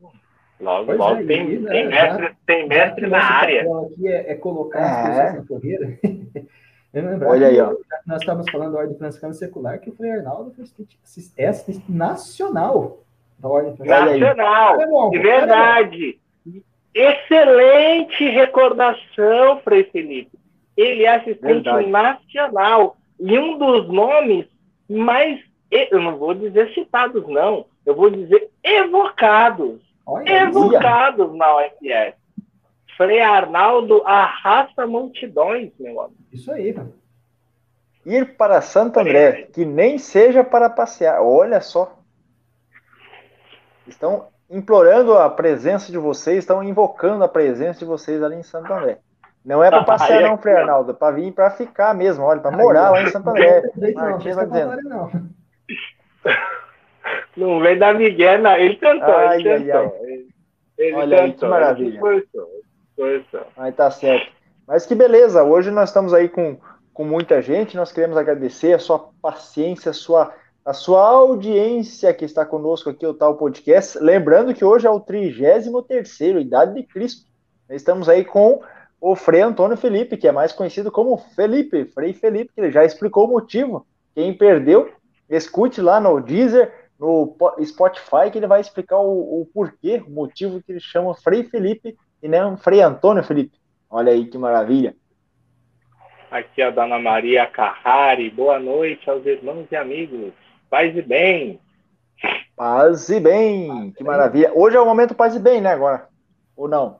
Logo, pois logo é, tem, né? tem mestre, já, tem mestre na área. Aqui é, é colocar é. as pessoas na corrida. *laughs* Olha aí, ó. Nós estávamos falando da Ordem Franciscana Secular, que o Frei Arnaldo foi assistente nacional da Ordem Franciscana. Nacional, é bom, de verdade. Excelente recordação, Frei Felipe ele é assistente Verdade. nacional. E um dos nomes mais, eu não vou dizer citados, não, eu vou dizer evocados. Olha, evocados ia. na UFS. Frei Arnaldo arrasta multidões, meu amigo. Isso aí, mano. Ir para Santo André, que nem seja para passear. Olha só. Estão implorando a presença de vocês, estão invocando a presença de vocês ali em Santo André. Não é para passear, não, Frei Arnaldo, é para vir para ficar mesmo, olha, para morar lá em Santo André. Martins vai dizendo. Não. Não vem da Miguel, não. Ele tentou, ai, ele tentou. Ai, ai. Ele olha tentou, aí, que maravilha. Aí tá certo. Mas que beleza, hoje nós estamos aí com, com muita gente, nós queremos agradecer a sua paciência, a sua, a sua audiência que está conosco aqui, o Tal Podcast. Lembrando que hoje é o 33 terceiro Idade de Cristo. Estamos aí com o Frei Antônio Felipe, que é mais conhecido como Felipe, Frei Felipe, que ele já explicou o motivo. Quem perdeu, escute lá no Deezer, no Spotify, que ele vai explicar o, o porquê, o motivo que ele chama Frei Felipe e não Frei Antônio Felipe. Olha aí que maravilha. Aqui é a Dona Maria Carrari. Boa noite aos irmãos e amigos. Paz e bem. Paz e bem. Que maravilha. Hoje é o momento paz e bem, né, agora? Ou não?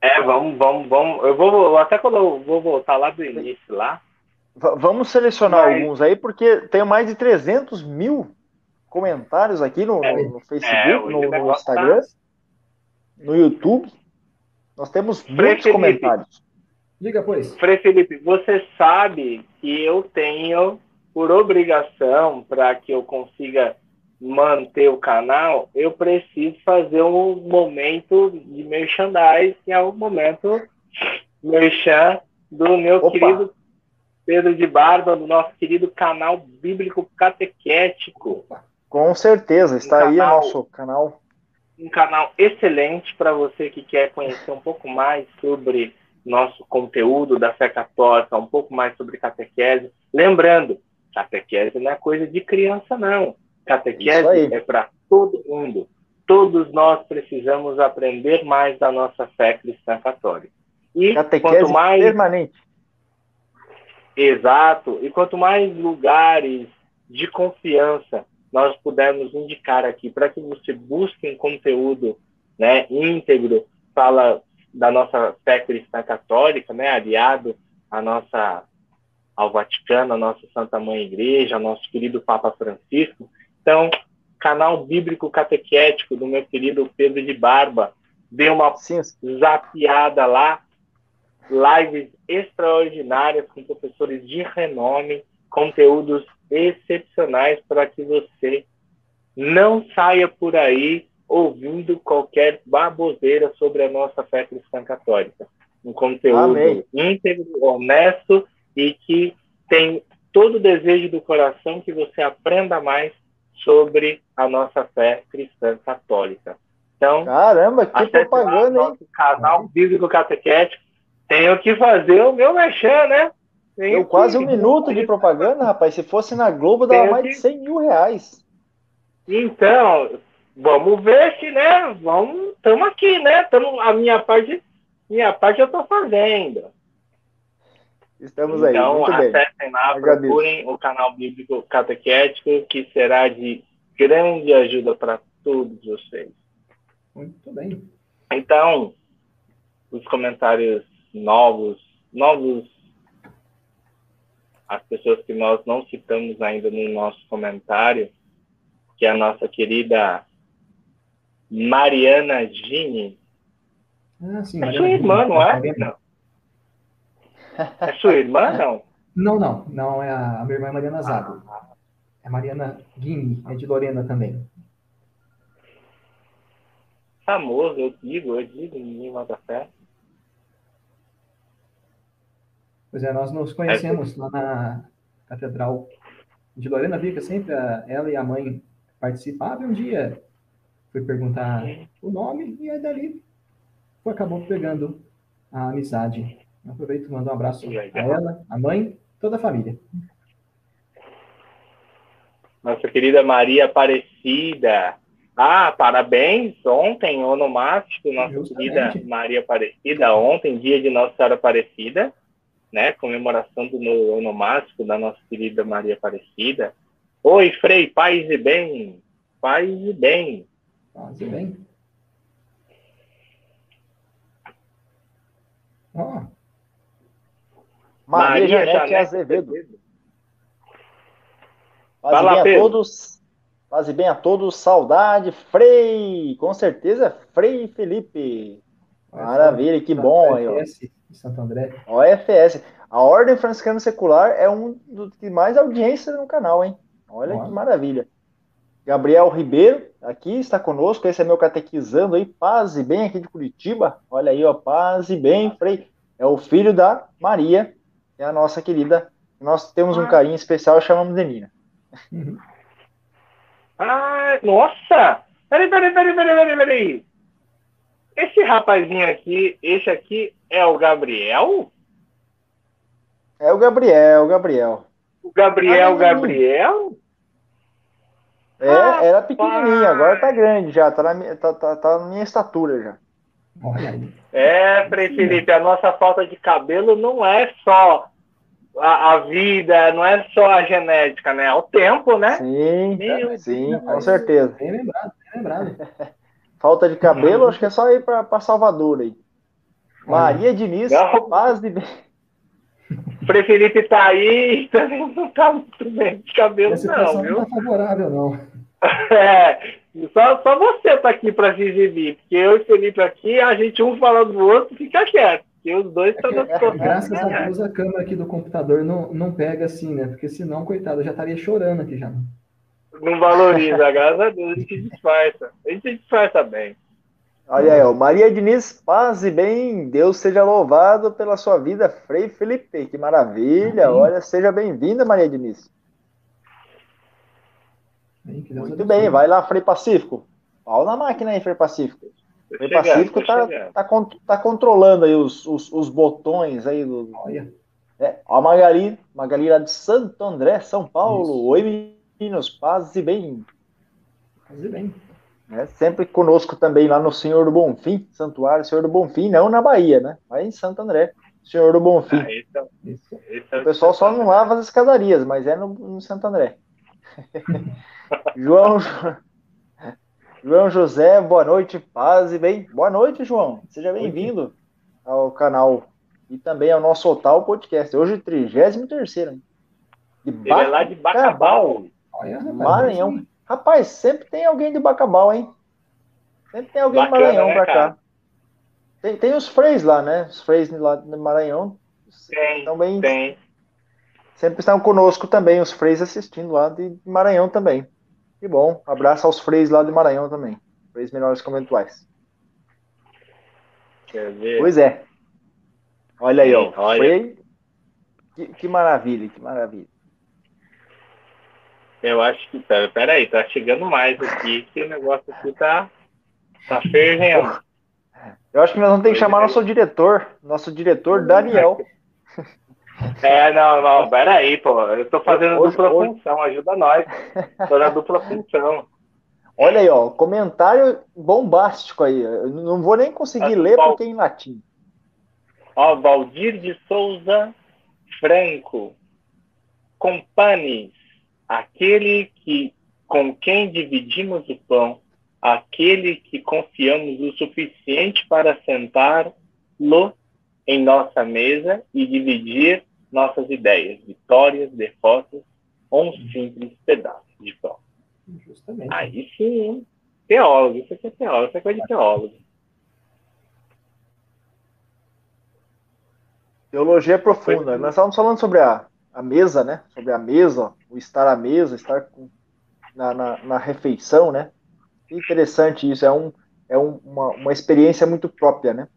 É, vamos, vamos, vamos. Eu vou até quando eu vou voltar lá do início lá. V vamos selecionar Mas... alguns aí, porque tem mais de 300 mil comentários aqui no, é, no Facebook, é, no, no, Instagram, tá... no YouTube. Nós temos Frei muitos Felipe, comentários. Diga, pois. Frei Felipe, você sabe que eu tenho, por obrigação, para que eu consiga manter o canal, eu preciso fazer um momento de merchandising, que é o momento merchan do meu Opa. querido Pedro de Barba, do nosso querido canal bíblico catequético. Com certeza, está um aí canal, o nosso canal. Um canal excelente para você que quer conhecer um pouco mais sobre nosso conteúdo da fé católica, um pouco mais sobre catequese. Lembrando, catequese não é coisa de criança, não. Catequese é para todo mundo. Todos nós precisamos aprender mais da nossa fé cristã católica. E Catequese quanto mais permanente. Exato. E quanto mais lugares de confiança nós pudermos indicar aqui para que você busque um conteúdo, né, íntegro, fala da nossa fé cristã católica, né, aliado à nossa ao Vaticano, à nossa Santa Mãe Igreja, ao nosso querido Papa Francisco, então, canal bíblico catequético do meu querido Pedro de Barba. Dê uma Sim. zapiada lá. lives extraordinárias com professores de renome, conteúdos excepcionais para que você não saia por aí ouvindo qualquer baboseira sobre a nossa fé cristã católica. Um conteúdo Amém. íntegro, honesto e que tem todo o desejo do coração que você aprenda mais sobre a nossa fé cristã católica. Então, caramba, que propaganda, hein? Nosso canal Bíblico Catequético. Tenho que fazer o meu mexer, né? Deu quase um minuto de propaganda, rapaz. Se fosse na Globo, dava mais de 100 mil reais. Então, vamos ver se, né? Vamos, estamos aqui, né? Tamo, a minha parte, minha parte eu estou fazendo. Estamos aí. Então, Muito acessem bem. lá, procurem o canal Bíblico Catequético, que será de grande ajuda para todos vocês. Muito bem. Então, os comentários novos, novos, as pessoas que nós não citamos ainda no nosso comentário, que é a nossa querida Mariana Gini. Ah, sim, é Mariana sua irmã, não é? Não. É sua irmã, não? Não, não. Não, é a, a minha irmã é Mariana Zago. É Mariana Guini, é de Lorena também. Famoso, eu digo, eu digo, ninguém mata fé. Pois é, nós nos conhecemos lá na Catedral de Lorena Vica, sempre a, ela e a mãe participavam. Um dia foi perguntar o nome e aí dali acabou pegando a amizade. Aproveito e mando um abraço a ela, a mãe, toda a família. Nossa querida Maria Aparecida. Ah, parabéns! Ontem, onomástico, nossa Justamente. querida Maria Aparecida. Ontem, dia de Nossa Senhora Aparecida, né? Comemoração do onomástico da nossa querida Maria Aparecida. Oi, Frei, paz e bem. Paz e bem. Paz e bem. Oh. Maria, Maria Janete, Janete Azevedo. Azevedo. Paz Fala, bem Pedro. a todos. Paz bem a todos. Saudade, Frei. Com certeza, Frei Felipe. Maravilha, que bom aí, ó. Santo André. OFS. A Ordem Franciscana Secular é um dos que mais audiência no canal, hein? Olha Nossa. que maravilha. Gabriel Ribeiro, aqui está conosco. Esse é meu catequizando aí. Paz e bem aqui de Curitiba. Olha aí, ó. Paz e bem, Frei. É o filho da Maria, é a nossa querida. Nós temos um carinho especial, chamamos de Nina. Uhum. Ah, nossa! Peraí, peraí, peraí, peraí, peraí, peraí. Esse rapazinho aqui, esse aqui é o Gabriel? É o Gabriel, o Gabriel. O Gabriel, ah, Gabriel? É, ah, era pequenininho, agora tá grande já, tá na, tá, tá, tá na minha estatura já. É, Frei Felipe, a nossa falta de cabelo não é só a, a, vida, não é só a genética, né? É o tempo, né? Sim, Meu sim, Deus. com certeza. Bem lembrado, bem lembrado. *laughs* Falta de cabelo, acho que é só ir para Salvador aí. Maria Diniz, não. paz de bem. Frei Felipe tá aí, também não tá muito bem de cabelo, não, viu? Não tá favorável, não. *laughs* É, só, só você tá aqui para se exibir, porque eu e o Felipe aqui, a gente um falando do outro, fica quieto. E os dois estão é, Graças a Deus a câmera aqui do computador não, não pega assim, né? Porque senão, coitado, eu já estaria chorando aqui já. Não valoriza, graças a Deus, a gente disfarça. A gente disfarça bem. Olha aí, ó, Maria Diniz, paz e bem, Deus seja louvado pela sua vida, Frei Felipe, que maravilha, Amém. olha, seja bem-vinda, Maria Diniz. Muito bem, vai lá, Frei Pacífico. Pau na máquina aí, Frei Pacífico. O Pacífico está tá, tá, tá controlando aí os, os, os, botões aí do. Olha. É, a Magali, Magali lá de Santo André, São Paulo. Isso. Oi, meninos, paz e bem. Paz e bem. É, sempre conosco também lá no Senhor do Bonfim, Santuário Senhor do Bonfim, não na Bahia, né? Mas em Santo André, Senhor do Bonfim. Ah, esse é, esse é o pessoal só não lava as escadarias, mas é no, no Santo André. *laughs* João, João José, boa noite, paz e bem. Boa noite, João. Seja bem-vindo ao canal e também ao nosso Otal Podcast. Hoje, 33 Ele é lá de Bacabal. Maranhão. Rapaz, sempre tem alguém de Bacabal, hein? Sempre tem alguém Bacana, de Maranhão né, pra cá. Tem, tem os freis lá, né? Os freis lá no Maranhão tem, também tem. sempre estão conosco também, os freis assistindo lá de Maranhão também. Que bom. Abraço aos freis lá de Maranhão também. Freis menores conventuais. Quer ver? Pois é. Olha aí, ó. Olha. Frei. Que, que maravilha, que maravilha. Eu acho que. Peraí, tá chegando mais aqui, que o negócio aqui tá. Tá fervendo. Eu acho que nós vamos ter que chamar nosso diretor, nosso diretor Daniel. É, não, não, peraí, pô. Eu tô fazendo hoje, dupla hoje... função, ajuda nós. Tô na dupla função. Olha aí, ó, comentário bombástico aí. Eu não vou nem conseguir ler Val... porque é em latim. Ó, Valdir de Souza Franco. Companes, aquele que com quem dividimos o pão aquele que confiamos o suficiente para sentar-lo em nossa mesa e dividir nossas ideias, vitórias, derrotas ou um simples pedaço de pão. Justamente. Aí sim, teólogo, isso aqui é teólogo, isso é coisa de teólogo. Teologia profunda. Nós estávamos falando sobre a, a mesa, né? Sobre a mesa, o estar à mesa, estar com, na, na, na refeição, né? interessante isso, é, um, é um, uma, uma experiência muito própria, né?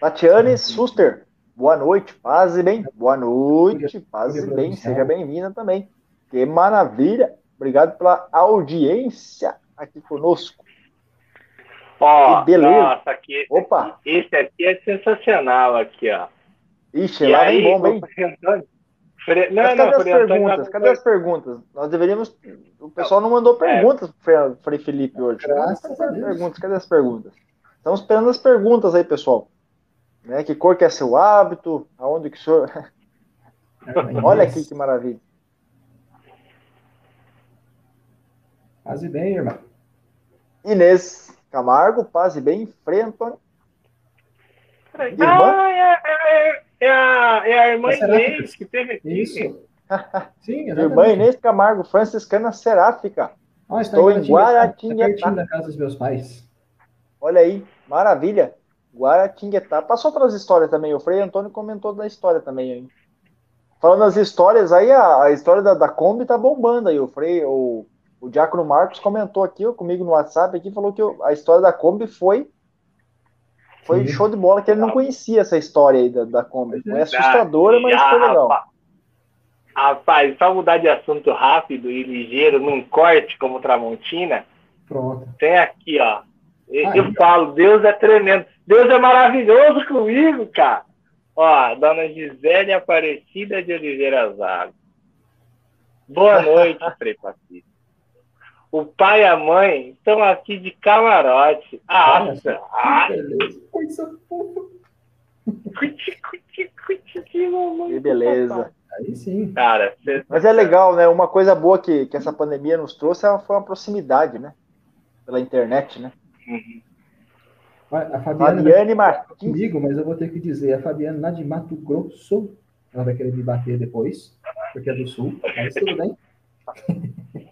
Tatiane Suster, boa noite, paz e bem. Boa noite, paz e bem, seja bem-vinda também. Que maravilha, obrigado pela audiência aqui conosco. Ó, que beleza. Nossa, aqui, Opa. esse aqui é sensacional aqui, ó. Ixi, e lá aí, vem bom, hein? Fre... Não, Mas cadê não, as perguntas? Cadê as perguntas? Nós deveríamos. O pessoal não mandou é. perguntas para o Frei Felipe hoje. Graças cadê, perguntas? cadê as perguntas? Estamos esperando as perguntas aí, pessoal. Né? Que cor que é seu hábito? Aonde que o senhor. *laughs* Olha aqui que maravilha. Paz e bem, irmão. Inês Camargo, paz e bem, Frei Antônio. Irmã? Ah, é, é, é, a, irmã Inês que teve aqui. Isso. *laughs* Sim, exatamente. Irmã Inês Camargo, franciscana seráfica. Ah, Estou em Guaratinguetá. da casa dos meus pais. Olha aí, maravilha. Guaratinguetá. Passou outras histórias também. O Frei Antônio comentou da história também. Hein? Falando das histórias, aí a, a história da, da Kombi tá bombando aí. O Frei, o, o Diácono Marcos comentou aqui comigo no WhatsApp aqui, falou que a história da Kombi foi foi Sim. show de bola que ele não conhecia essa história aí da, da Kombi. Foi assustadora, mas foi legal. Rapaz, só mudar de assunto rápido e ligeiro, num corte como Tramontina. Pronto. Tem aqui, ó. Eu, eu falo, Deus é tremendo. Deus é maravilhoso comigo, cara. Ó, Dona Gisele Aparecida de Oliveira Zago. Boa *laughs* noite, Frei Pacífico o pai e a mãe estão aqui de camarote. Ah, Nossa, ah, coisa fofa. Que beleza. Aí sim. Cara, Mas é legal, né? Uma coisa boa que, que essa pandemia nos trouxe é foi uma proximidade, né? Pela internet, né? Uhum. A Fabiana Fabiane Martins. comigo, mas eu vou ter que dizer, a Fabiana lá de Mato Grosso, ela vai querer me bater depois, porque é do sul, mas tudo bem. *laughs*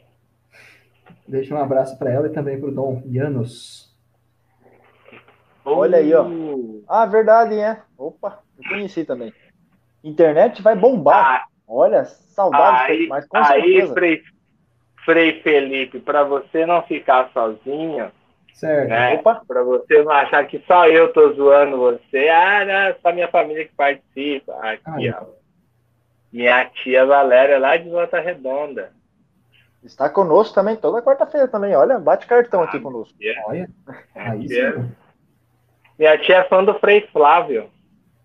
Deixa um abraço para ela e também para o Dom Janos. Olha aí, ó. Ah, verdade, é. Opa, eu conheci também. Internet vai bombar. Ah, Olha, saudades, aí, mas com aí, Frei, Frei Felipe, para você não ficar sozinho, certo. Né? Para você não achar que só eu tô zoando você, ah, não, só minha família que participa. Aqui, ah, ó. Minha tia Valéria lá de Volta Redonda. Está conosco também toda quarta-feira também. Olha, bate cartão aqui conosco. Olha. Aí sim. Minha tia é fã do Frei Flávio.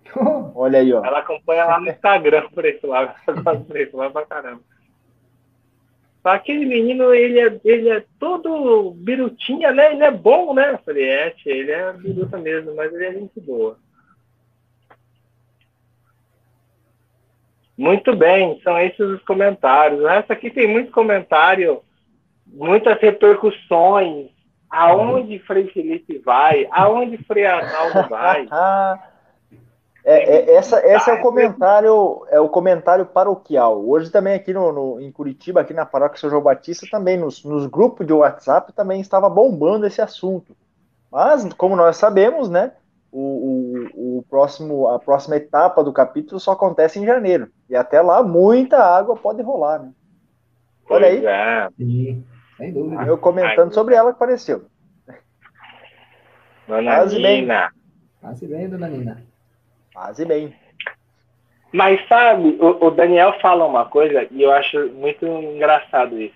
*laughs* Olha aí, ó. Ela acompanha lá no Instagram o Frei Flávio. *laughs* o Frei Flávio pra caramba. Aquele menino, ele é, ele é todo birutinha, né? Ele é bom, né? Eu falei, é, tia, ele é biruta mesmo, mas ele é gente boa. Muito bem, são esses os comentários. Essa aqui tem muito comentário, muitas repercussões. Aonde Frei Felipe vai? Aonde Frei Arnaldo vai? *laughs* é, é, essa, esse é o comentário, é o comentário paroquial. Hoje também aqui no, no, em Curitiba, aqui na paróquia São João Batista, também nos, nos grupos de WhatsApp também estava bombando esse assunto. Mas, como nós sabemos, né? O, o, o, próximo, a próxima etapa do capítulo só acontece em janeiro. E até lá muita água pode rolar, né? Olha aí. É. Sim, sem dúvida. Eu comentando sobre ela que apareceu. Dona Quase Nina. Bem. Quase bem, dona Nina. Quase bem. Mas sabe, o, o Daniel fala uma coisa e eu acho muito engraçado isso.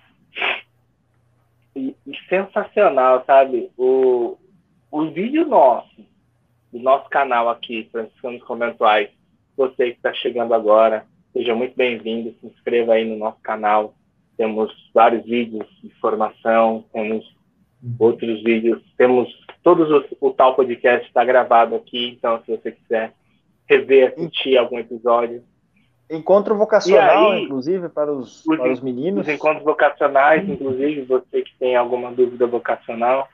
E, e sensacional, sabe? O, o vídeo nosso, do nosso canal aqui, Franciscanos Conventuais, você que está chegando agora, seja muito bem-vindo, se inscreva aí no nosso canal. Temos vários vídeos de formação, temos outros vídeos, temos todos os, o tal podcast está gravado aqui, então se você quiser rever, assistir algum episódio. Encontro vocacional, aí, inclusive, para os, os, para os meninos. Os encontros vocacionais, inclusive, você que tem alguma dúvida vocacional.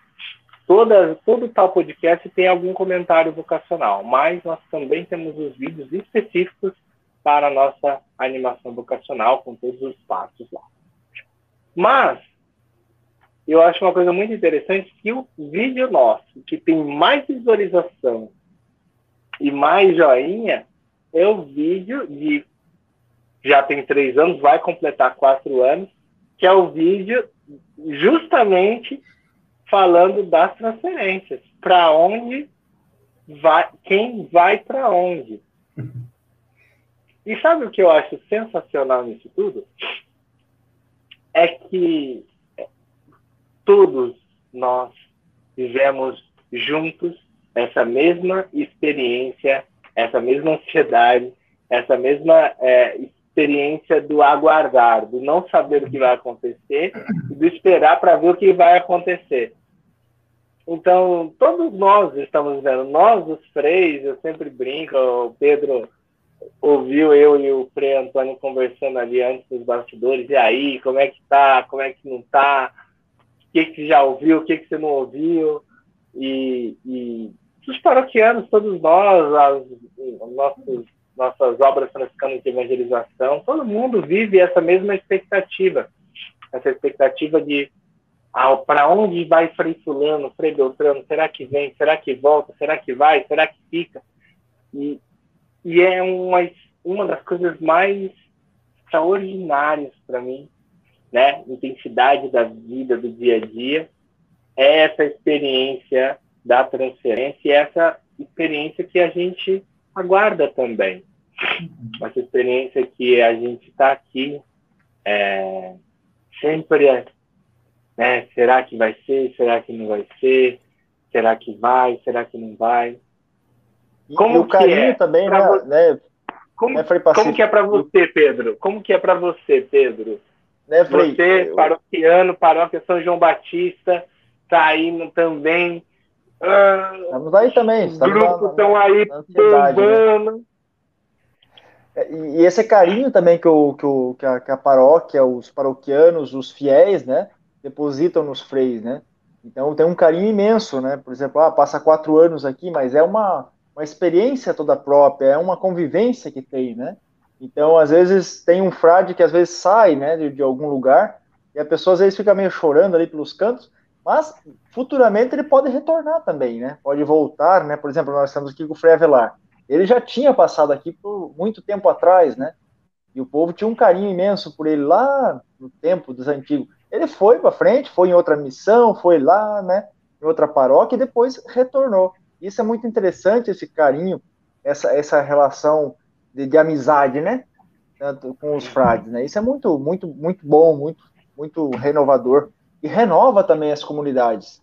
Toda, todo tal podcast tem algum comentário vocacional, mas nós também temos os vídeos específicos para a nossa animação vocacional, com todos os passos lá. Mas, eu acho uma coisa muito interessante que o vídeo nosso, que tem mais visualização e mais joinha, é o vídeo de já tem três anos, vai completar quatro anos, que é o vídeo justamente falando das transferências. Para onde vai, quem vai para onde. E sabe o que eu acho sensacional nisso tudo? É que todos nós vivemos juntos essa mesma experiência, essa mesma ansiedade, essa mesma é, experiência do aguardar, do não saber o que vai acontecer do esperar para ver o que vai acontecer. Então, todos nós estamos vendo, nós os freis, eu sempre brinco, o Pedro ouviu eu e o Frei Antônio conversando ali antes dos bastidores, e aí, como é que tá, como é que não tá, o que, que já ouviu, o que, que você não ouviu, e, e os paroquianos, todos nós, as, nossas obras franciscanas de evangelização, todo mundo vive essa mesma expectativa, essa expectativa de para onde vai Frei Fulano, Frei Beltrano, será que vem, será que volta, será que vai, será que fica? E, e é uma, uma das coisas mais extraordinárias para mim, né? Intensidade da vida, do dia a dia, é essa experiência da transferência e essa experiência que a gente aguarda também. Uhum. Essa experiência que a gente está aqui é, sempre, né? Será que vai ser? Será que não vai ser? Será que vai? Será que não vai? Como e o carinho é também, né, né? Como, né, como que é para você, Pedro? Como que é para você, Pedro? Né, Frei? Você, eu... paroquiano, paróquia São João Batista, tá indo também ah, estamos aí também. Os grupos estão aí né? bombando. Né? E esse carinho também que, o, que, o, que, a, que a paróquia, os paroquianos, os fiéis, né, depositam nos freis, né? Então tem um carinho imenso, né? Por exemplo, ah, passa quatro anos aqui, mas é uma, uma experiência toda própria, é uma convivência que tem, né? Então, às vezes, tem um frade que às vezes sai, né, de, de algum lugar, e a pessoa às vezes fica meio chorando ali pelos cantos, mas futuramente ele pode retornar também, né? Pode voltar, né? Por exemplo, nós estamos aqui com o Frei Avelar. Ele já tinha passado aqui por muito tempo atrás, né? E o povo tinha um carinho imenso por ele lá no tempo dos antigos. Ele foi para frente, foi em outra missão, foi lá, né? Em outra paróquia e depois retornou. Isso é muito interessante, esse carinho, essa, essa relação de, de amizade, né? Tanto com os frades, né? Isso é muito, muito, muito bom, muito, muito renovador e renova também as comunidades.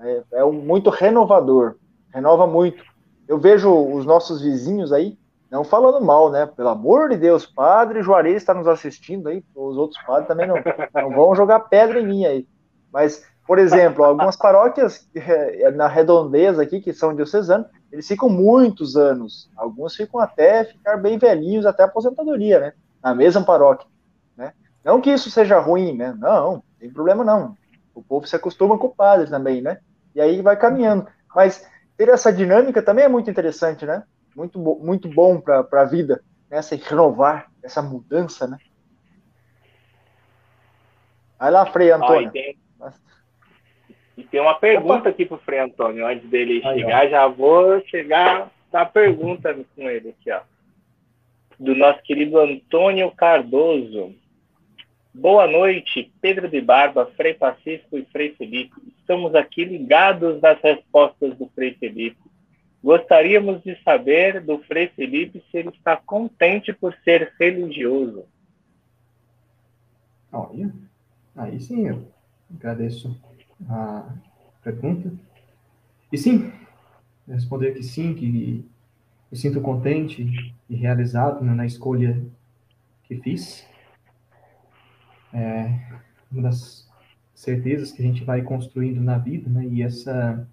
É, é um, muito renovador, renova muito. Eu vejo os nossos vizinhos aí, não falando mal, né? Pelo amor de Deus, padre Juarez está nos assistindo aí, os outros padres também não, não vão jogar pedra em mim aí. Mas, por exemplo, algumas paróquias é, na redondeza aqui, que são diocesanos, eles ficam muitos anos. Alguns ficam até ficar bem velhinhos, até aposentadoria, né? Na mesma paróquia, né? Não que isso seja ruim, né? Não, tem problema não. O povo se acostuma com o padre também, né? E aí vai caminhando. Mas ter essa dinâmica também é muito interessante, né? Muito, muito bom para a vida, né? essa renovar, essa mudança, né? Vai lá, Frei Antônio. E tem uma pergunta Opa. aqui para o Frei Antônio, antes dele Aí, chegar, ó. já vou chegar na pergunta com ele aqui, ó. Do nosso querido Antônio Cardoso. Boa noite, Pedro de Barba, Frei Pacífico e Frei Felipe. Estamos aqui ligados nas respostas do Frei Felipe. Gostaríamos de saber do Frei Felipe se ele está contente por ser religioso. Olha, aí sim, eu agradeço a pergunta. E sim, responder que sim, que me sinto contente e realizado né, na escolha que fiz. É uma das certezas que a gente vai construindo na vida, né? E essa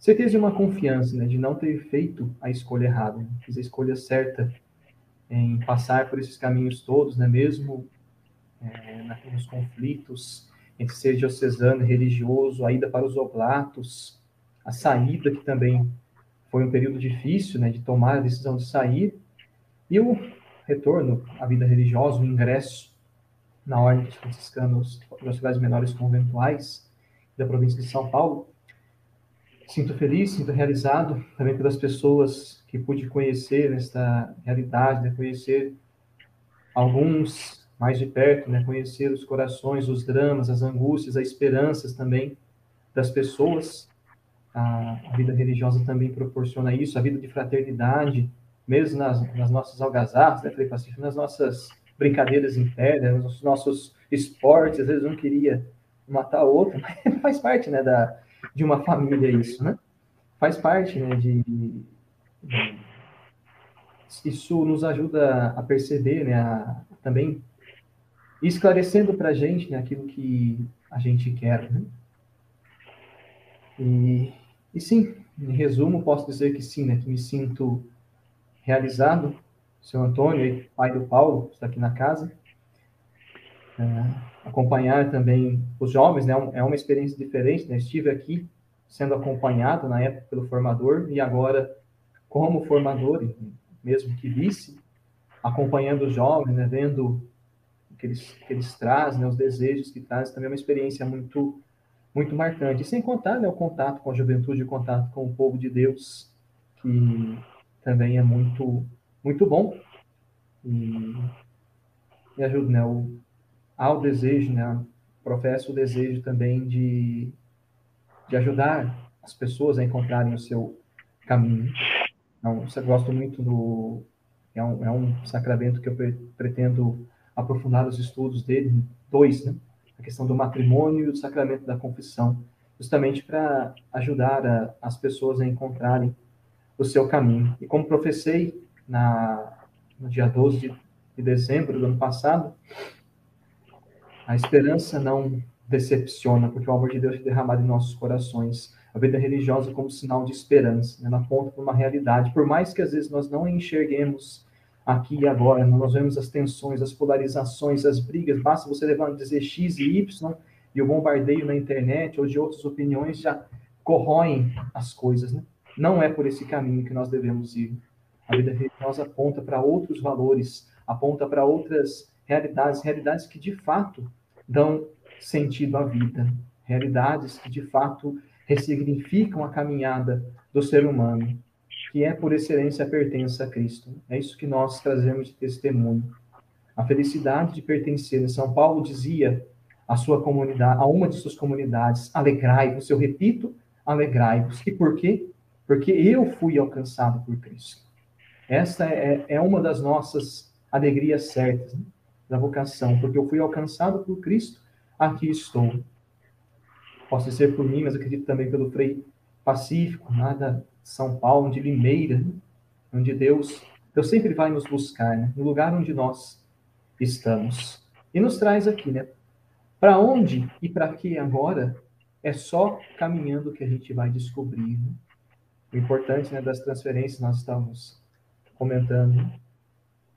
certeza de uma confiança, né? De não ter feito a escolha errada, né? fiz a escolha certa em passar por esses caminhos todos, né? Mesmo é, nos conflitos entre ser diocesano e religioso, a ida para os oblatos, a saída, que também foi um período difícil, né, de tomar a decisão de sair, e o retorno à vida religiosa, o ingresso na Ordem dos Franciscanos das cidades menores conventuais da província de São Paulo. Sinto feliz, sinto realizado também pelas pessoas que pude conhecer nesta realidade, né, conhecer alguns mais de perto, né? conhecer os corações, os dramas, as angústias, as esperanças também das pessoas. A, a vida religiosa também proporciona isso, a vida de fraternidade, mesmo nas, nas nossas algazarras, né, nas nossas brincadeiras internas, nos nossos esportes, às vezes um queria matar o outro, *laughs* mas faz parte, né, da, de uma família isso, né? Faz parte, né, de, de isso nos ajuda a perceber, né, a, também esclarecendo para a gente né, aquilo que a gente quer. Né? E, e sim, em resumo, posso dizer que sim, né, que me sinto realizado. Seu Antônio, pai do Paulo, está aqui na casa. É, acompanhar também os jovens né, é uma experiência diferente. Né? Estive aqui sendo acompanhado na época pelo formador e agora como formador, mesmo que vice, acompanhando os jovens, né, vendo que eles, que eles trazem, né, os desejos que trazem, também é uma experiência muito, muito marcante. E sem contar né, o contato com a juventude, o contato com o povo de Deus, que também é muito, muito bom. E, e ajuda, né? O, há o desejo, né? Professo o desejo também de, de ajudar as pessoas a encontrarem o seu caminho. Então, eu gosto muito do. É um, é um sacramento que eu pretendo aprofundar os estudos dele, dois, né? a questão do matrimônio e o sacramento da confissão, justamente para ajudar a, as pessoas a encontrarem o seu caminho. E como professei na, no dia 12 de, de dezembro do ano passado, a esperança não decepciona, porque o amor de Deus é derramado em nossos corações. A vida religiosa como sinal de esperança, né, na ponta para uma realidade. Por mais que às vezes nós não enxerguemos aqui e agora. Nós vemos as tensões, as polarizações, as brigas. Basta você levar dizer X e Y e o bombardeio na internet ou de outras opiniões já corroem as coisas. Né? Não é por esse caminho que nós devemos ir. A vida religiosa aponta para outros valores, aponta para outras realidades, realidades que de fato dão sentido à vida, realidades que de fato ressignificam a caminhada do ser humano que é por excelência pertence a Cristo. É isso que nós trazemos de testemunho. A felicidade de pertencer. São Paulo dizia à sua comunidade, a uma de suas comunidades, alegrai-vos. Eu repito, alegrai-vos. E por quê? Porque eu fui alcançado por Cristo. Esta é, é uma das nossas alegrias certas né? Da vocação, porque eu fui alcançado por Cristo, aqui estou. Posso ser por mim, mas acredito também pelo Frei Pacífico, nada são Paulo, de Limeira, onde Deus, Deus sempre vai nos buscar, né? no lugar onde nós estamos. E nos traz aqui, né? Para onde e para que agora é só caminhando que a gente vai descobrir. Né? O importante né, das transferências nós estamos comentando.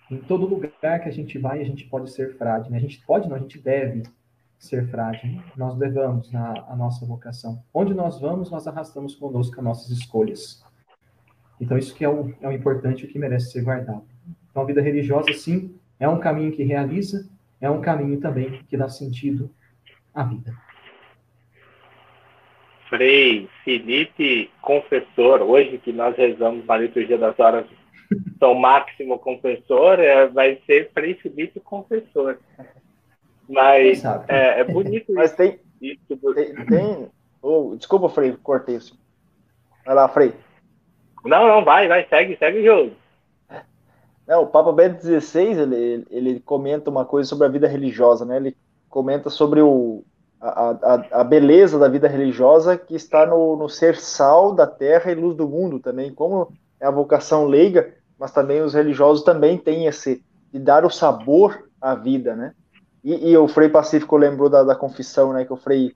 Né? Em todo lugar que a gente vai, a gente pode ser frade. Né? A gente pode, não, a gente deve ser frágil. Nós levamos na, a nossa vocação. Onde nós vamos, nós arrastamos conosco as nossas escolhas. Então, isso que é o, é o importante, o que merece ser guardado. Então, a vida religiosa, sim, é um caminho que realiza, é um caminho também que dá sentido à vida. Frei Felipe Confessor, hoje que nós rezamos na liturgia das horas São Máximo Confessor, é, vai ser Frei Felipe Confessor. Mas é, é, bonito Mas isso. Tem, isso do... tem, tem... Oh, desculpa, Frei, cortei isso. Vai lá, Frei. Não, não, vai, vai, segue, segue o jogo. É, o Papa Bento XVI, ele, ele comenta uma coisa sobre a vida religiosa, né? Ele comenta sobre o, a, a, a beleza da vida religiosa que está no, no ser sal da terra e luz do mundo também, como é a vocação leiga, mas também os religiosos também têm esse de dar o sabor à vida, né? E, e o Frei Pacífico lembrou da, da confissão, né? Que o Frei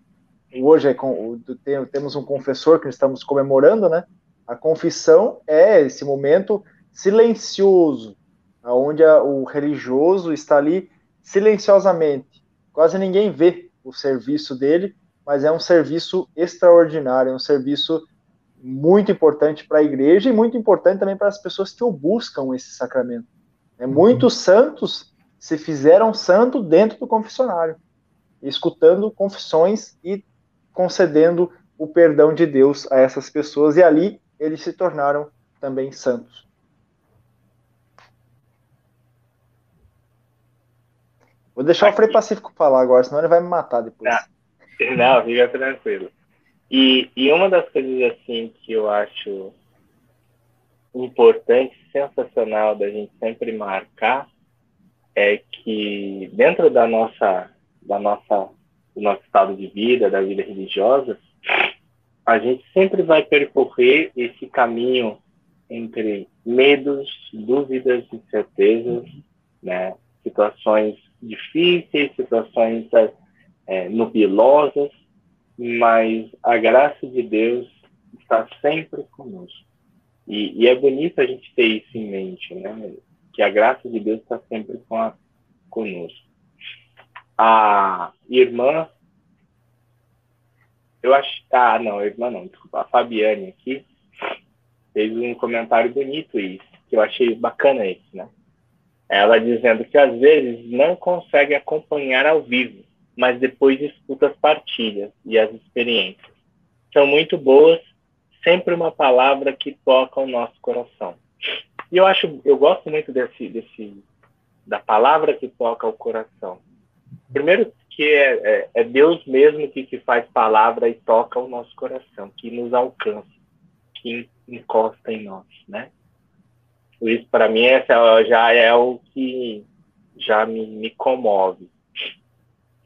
hoje é com, tem, temos um confessor que estamos comemorando, né? A confissão é esse momento silencioso, onde a, o religioso está ali silenciosamente. Quase ninguém vê o serviço dele, mas é um serviço extraordinário, é um serviço muito importante para a igreja e muito importante também para as pessoas que o buscam esse sacramento. É, muitos santos se fizeram santo dentro do confessionário, escutando confissões e concedendo o perdão de Deus a essas pessoas, e ali eles se tornaram também santos. Vou deixar Aqui. o Frei Pacífico falar agora, senão ele vai me matar depois. Não, não fica tranquilo. E, e uma das coisas assim que eu acho importante, sensacional da gente sempre marcar é que dentro da nossa da nossa do nosso estado de vida, da vida religiosa, a gente sempre vai percorrer esse caminho entre medos, dúvidas, incertezas, né? situações difíceis, situações é, nubilosas, mas a graça de Deus está sempre conosco. E, e, é bonito a gente ter isso em mente, né? Que a graça de Deus está sempre com a, conosco. A irmã, eu acho, ah, não, a irmã não, desculpa, a Fabiane aqui fez um comentário bonito isso, que eu achei bacana esse, né? Ela dizendo que às vezes não consegue acompanhar ao vivo, mas depois escuta as partilhas e as experiências. São muito boas, sempre uma palavra que toca o nosso coração. E eu acho, eu gosto muito desse, desse da palavra que toca o coração. Primeiro que é, é, é Deus mesmo que, que faz palavra e toca o nosso coração, que nos alcança, que encosta em nós, né? Isso, para mim, essa já é o que já me, me comove.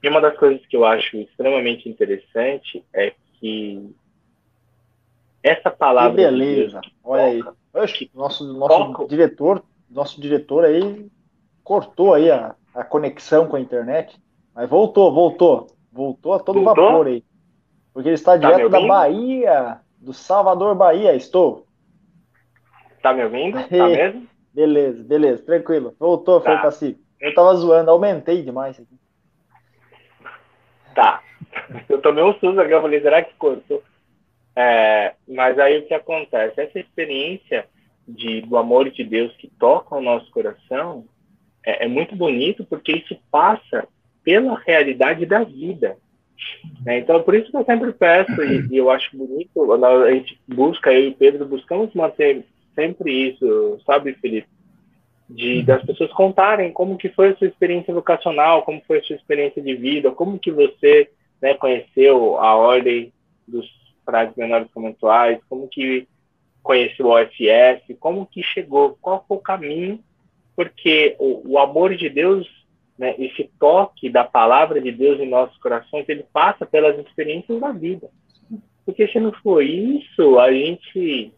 E uma das coisas que eu acho extremamente interessante é que essa palavra. Que beleza! Olha aí. Oxe, nosso nosso toca... diretor, nosso diretor aí cortou aí a, a conexão com a internet, mas voltou, voltou, voltou a todo voltou? vapor aí, porque ele está tá direto da Bahia, do Salvador, Bahia. Estou. Tá me ouvindo? Tá *laughs* mesmo? beleza, beleza, tranquilo. Voltou, tá. foi pacífico. Eu tava zoando, aumentei demais aqui. Tá. Eu tomei um susto aqui, eu falei, será que cortou? É, mas aí o que acontece? Essa experiência de, do amor de Deus que toca o nosso coração é, é muito bonito porque isso passa pela realidade da vida. Né? Então, por isso que eu sempre peço, e, e, eu acho bonito, a gente busca, eu e Pedro buscamos manter sempre isso, sabe, Felipe? De, das pessoas contarem como que foi a sua experiência vocacional, como foi a sua experiência de vida, como que você né, conheceu a ordem dos frades menores conventuais, como que conheceu o OFS, como que chegou, qual foi o caminho, porque o, o amor de Deus, né, esse toque da palavra de Deus em nossos corações, ele passa pelas experiências da vida. Porque se não for isso, a gente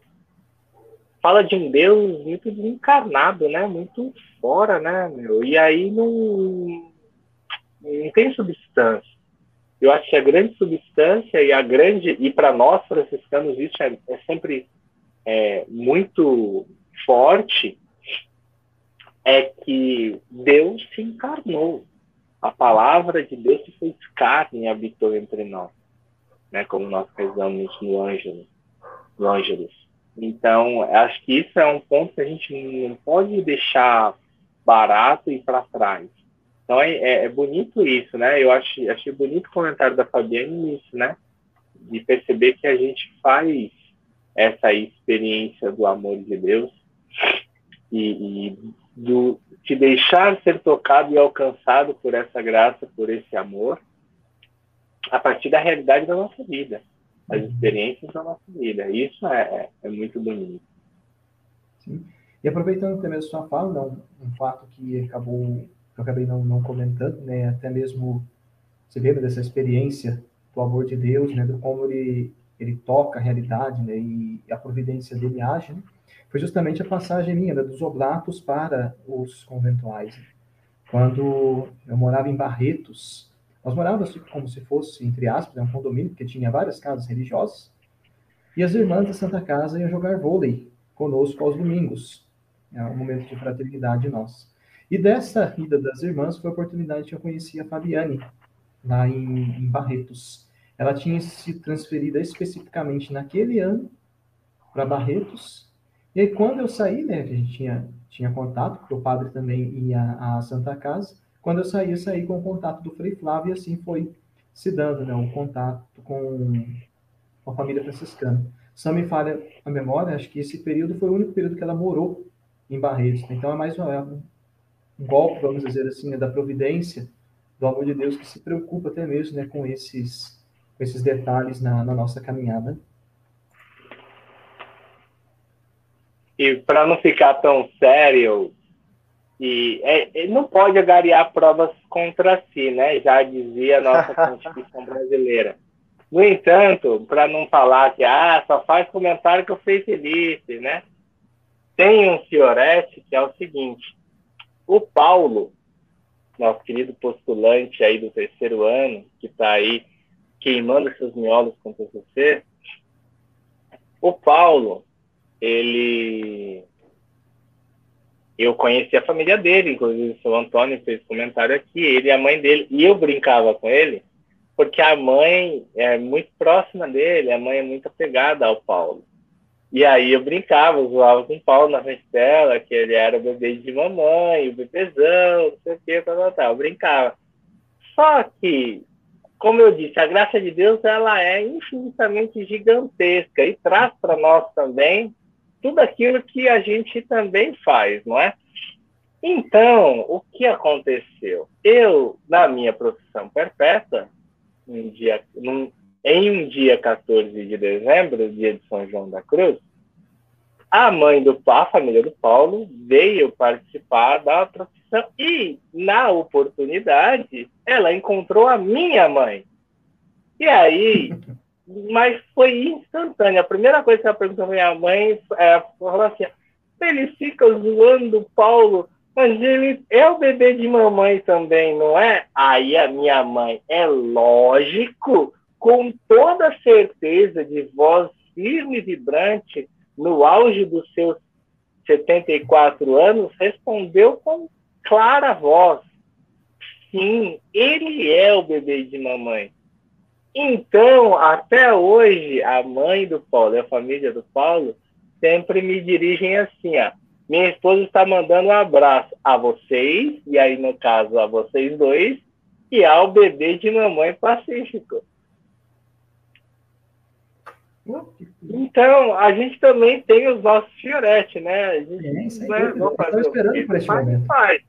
fala de um Deus muito desencarnado, né? Muito fora, né, meu? E aí não, não tem substância. Eu acho que a grande substância e a grande e para nós franciscanos isso é, é sempre é, muito forte é que Deus se encarnou. A palavra de Deus se fez carne e habitou entre nós, né? Como nós rezamos no Ângelus, no Ângelus. Então, acho que isso é um ponto que a gente não pode deixar barato e para trás. Então, é, é, é, bonito isso, né? Eu acho, achei bonito o comentário da Fabiane nisso, né? de perceber que a gente faz essa experiência do amor de Deus e, e do te deixar ser tocado e alcançado por essa graça, por esse amor, a partir da realidade da nossa vida, as experiências da nossa vida. Isso é, é muito bonito. Sim. E aproveitando também a sua fala, não, um fato que acabou, que eu acabei não, não comentando, né, até mesmo você lembra dessa experiência do amor de Deus, né, do como ele, ele toca a realidade, né, e a providência dele age, né, foi justamente a passagem minha, né, dos oblatos para os conventuais. Quando eu morava em Barretos, nós morávamos como se fosse, entre aspas, um condomínio, porque tinha várias casas religiosas, e as irmãs da Santa Casa iam jogar vôlei conosco aos domingos é um momento de fraternidade nosso. E dessa ida das irmãs foi a oportunidade que eu conheci a Fabiane, lá em, em Barretos. Ela tinha se transferido especificamente naquele ano para Barretos. E aí, quando eu saí, né, a gente tinha, tinha contato, porque o padre também ia à Santa Casa, quando eu saí, eu saí com o contato do Frei Flávio, e assim foi se dando né, o contato com, a família franciscana. Não me falha a memória, acho que esse período foi o único período que ela morou em Barretos. Então é mais uma, um golpe, vamos dizer assim, né, da providência, do amor de Deus que se preocupa até mesmo né, com, esses, com esses detalhes na, na nossa caminhada. E para não ficar tão sério, e é, não pode agariar provas contra si, né? Já dizia a nossa *laughs* Constituição brasileira. No entanto, para não falar que ah, só faz comentário que eu fui feliz, né? Tem um fiorete que é o seguinte: o Paulo, nosso querido postulante aí do terceiro ano, que está aí queimando seus miolos com o TCC, o Paulo, ele. Eu conheci a família dele, inclusive o Antônio fez comentário aqui, ele e a mãe dele, e eu brincava com ele, porque a mãe é muito próxima dele, a mãe é muito apegada ao Paulo. E aí eu brincava, zoava com o Paulo na frente dela, que ele era o bebê de mamãe, o bebezão, não sei o que, tal, tal, tal. Eu brincava. Só que, como eu disse, a graça de Deus ela é infinitamente gigantesca e traz para nós também tudo aquilo que a gente também faz, não é? Então, o que aconteceu? Eu, na minha profissão perpétua, um dia, num, em um dia 14 de dezembro, dia de São João da Cruz, a mãe do a família do Paulo veio participar da profissão e na oportunidade ela encontrou a minha mãe. E aí, mas foi instantâneo. A primeira coisa que ela perguntou para minha mãe é, falou assim: ele fica zoando o Paulo, mas ele é o bebê de mamãe também, não é? Aí a minha mãe, é lógico, com toda certeza, de voz firme e vibrante, no auge dos seus 74 anos, respondeu com clara voz: sim, ele é o bebê de mamãe. Então, até hoje, a mãe do Paulo e a família do Paulo sempre me dirigem assim, ó. Minha esposa está mandando um abraço a vocês, e aí, no caso, a vocês dois, e ao bebê de mamãe pacífico. Então, a gente também tem os nossos fioretes, né? A gente é, né, eu esperando por esse momento. Faz.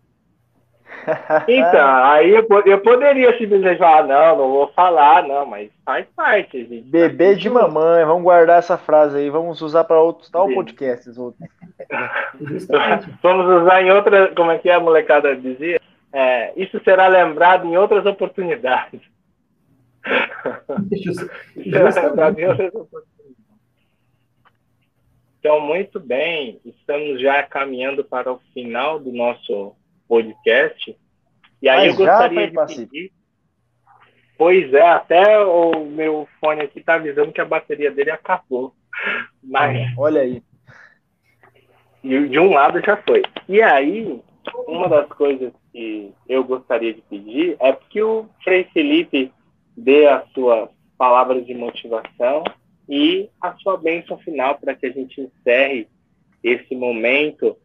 Então, *laughs* aí eu, eu poderia simplesmente falar, não, não vou falar, não, mas faz parte. Gente. Bebê de mamãe, vamos guardar essa frase aí, vamos usar para outros tal podcasts. Outros. *laughs* vamos usar em outra, como é que a molecada dizia? É, isso será lembrado em outras oportunidades. *laughs* então, muito bem, estamos já caminhando para o final do nosso podcast. E aí Mas eu gostaria de pedir. Pois é, até o meu fone aqui está avisando que a bateria dele acabou. Mas. Olha aí. De um lado já foi. E aí, uma das coisas que eu gostaria de pedir é que o Frei Felipe dê as suas palavras de motivação e a sua bênção final para que a gente encerre esse momento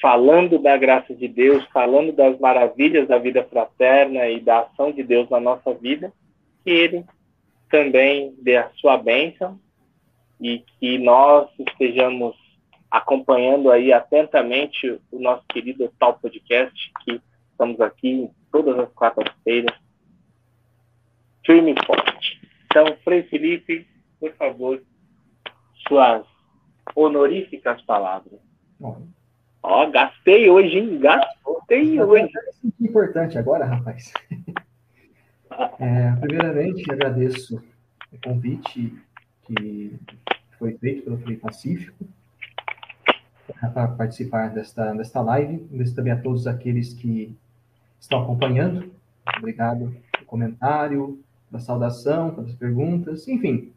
falando da graça de Deus, falando das maravilhas da vida fraterna e da ação de Deus na nossa vida, que ele também dê a sua bênção e que nós estejamos acompanhando aí atentamente o nosso querido Tal Podcast, que estamos aqui todas as quartas-feiras, firme forte. Então, Frei Felipe, por favor, suas honoríficas palavras. Bom. Ó, gastei hoje, hein? Gastei hoje. É importante agora, rapaz. *laughs* É, primeiramente, agradeço o convite que foi feito pelo Frei Pacífico para participar desta, desta live. Agradeço também a todos aqueles que estão acompanhando. Obrigado pelo comentário, pela saudação, pelas perguntas, enfim,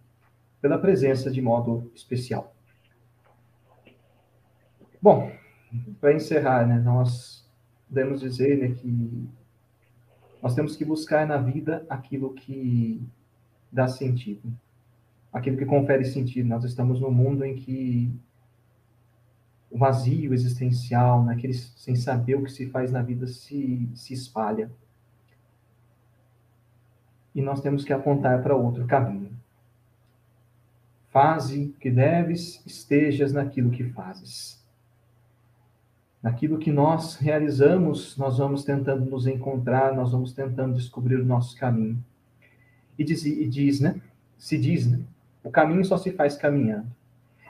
pela presença de modo especial. Bom, para encerrar, né, nós podemos dizer né, que nós temos que buscar na vida aquilo que dá sentido, aquilo que confere sentido. Nós estamos num mundo em que o vazio existencial, naquele sem saber o que se faz na vida, se, se espalha. E nós temos que apontar para outro caminho. Faze que deves, estejas naquilo que fazes. Naquilo que nós realizamos, nós vamos tentando nos encontrar, nós vamos tentando descobrir o nosso caminho. E diz, e diz né? Se diz, né? O caminho só se faz caminhando.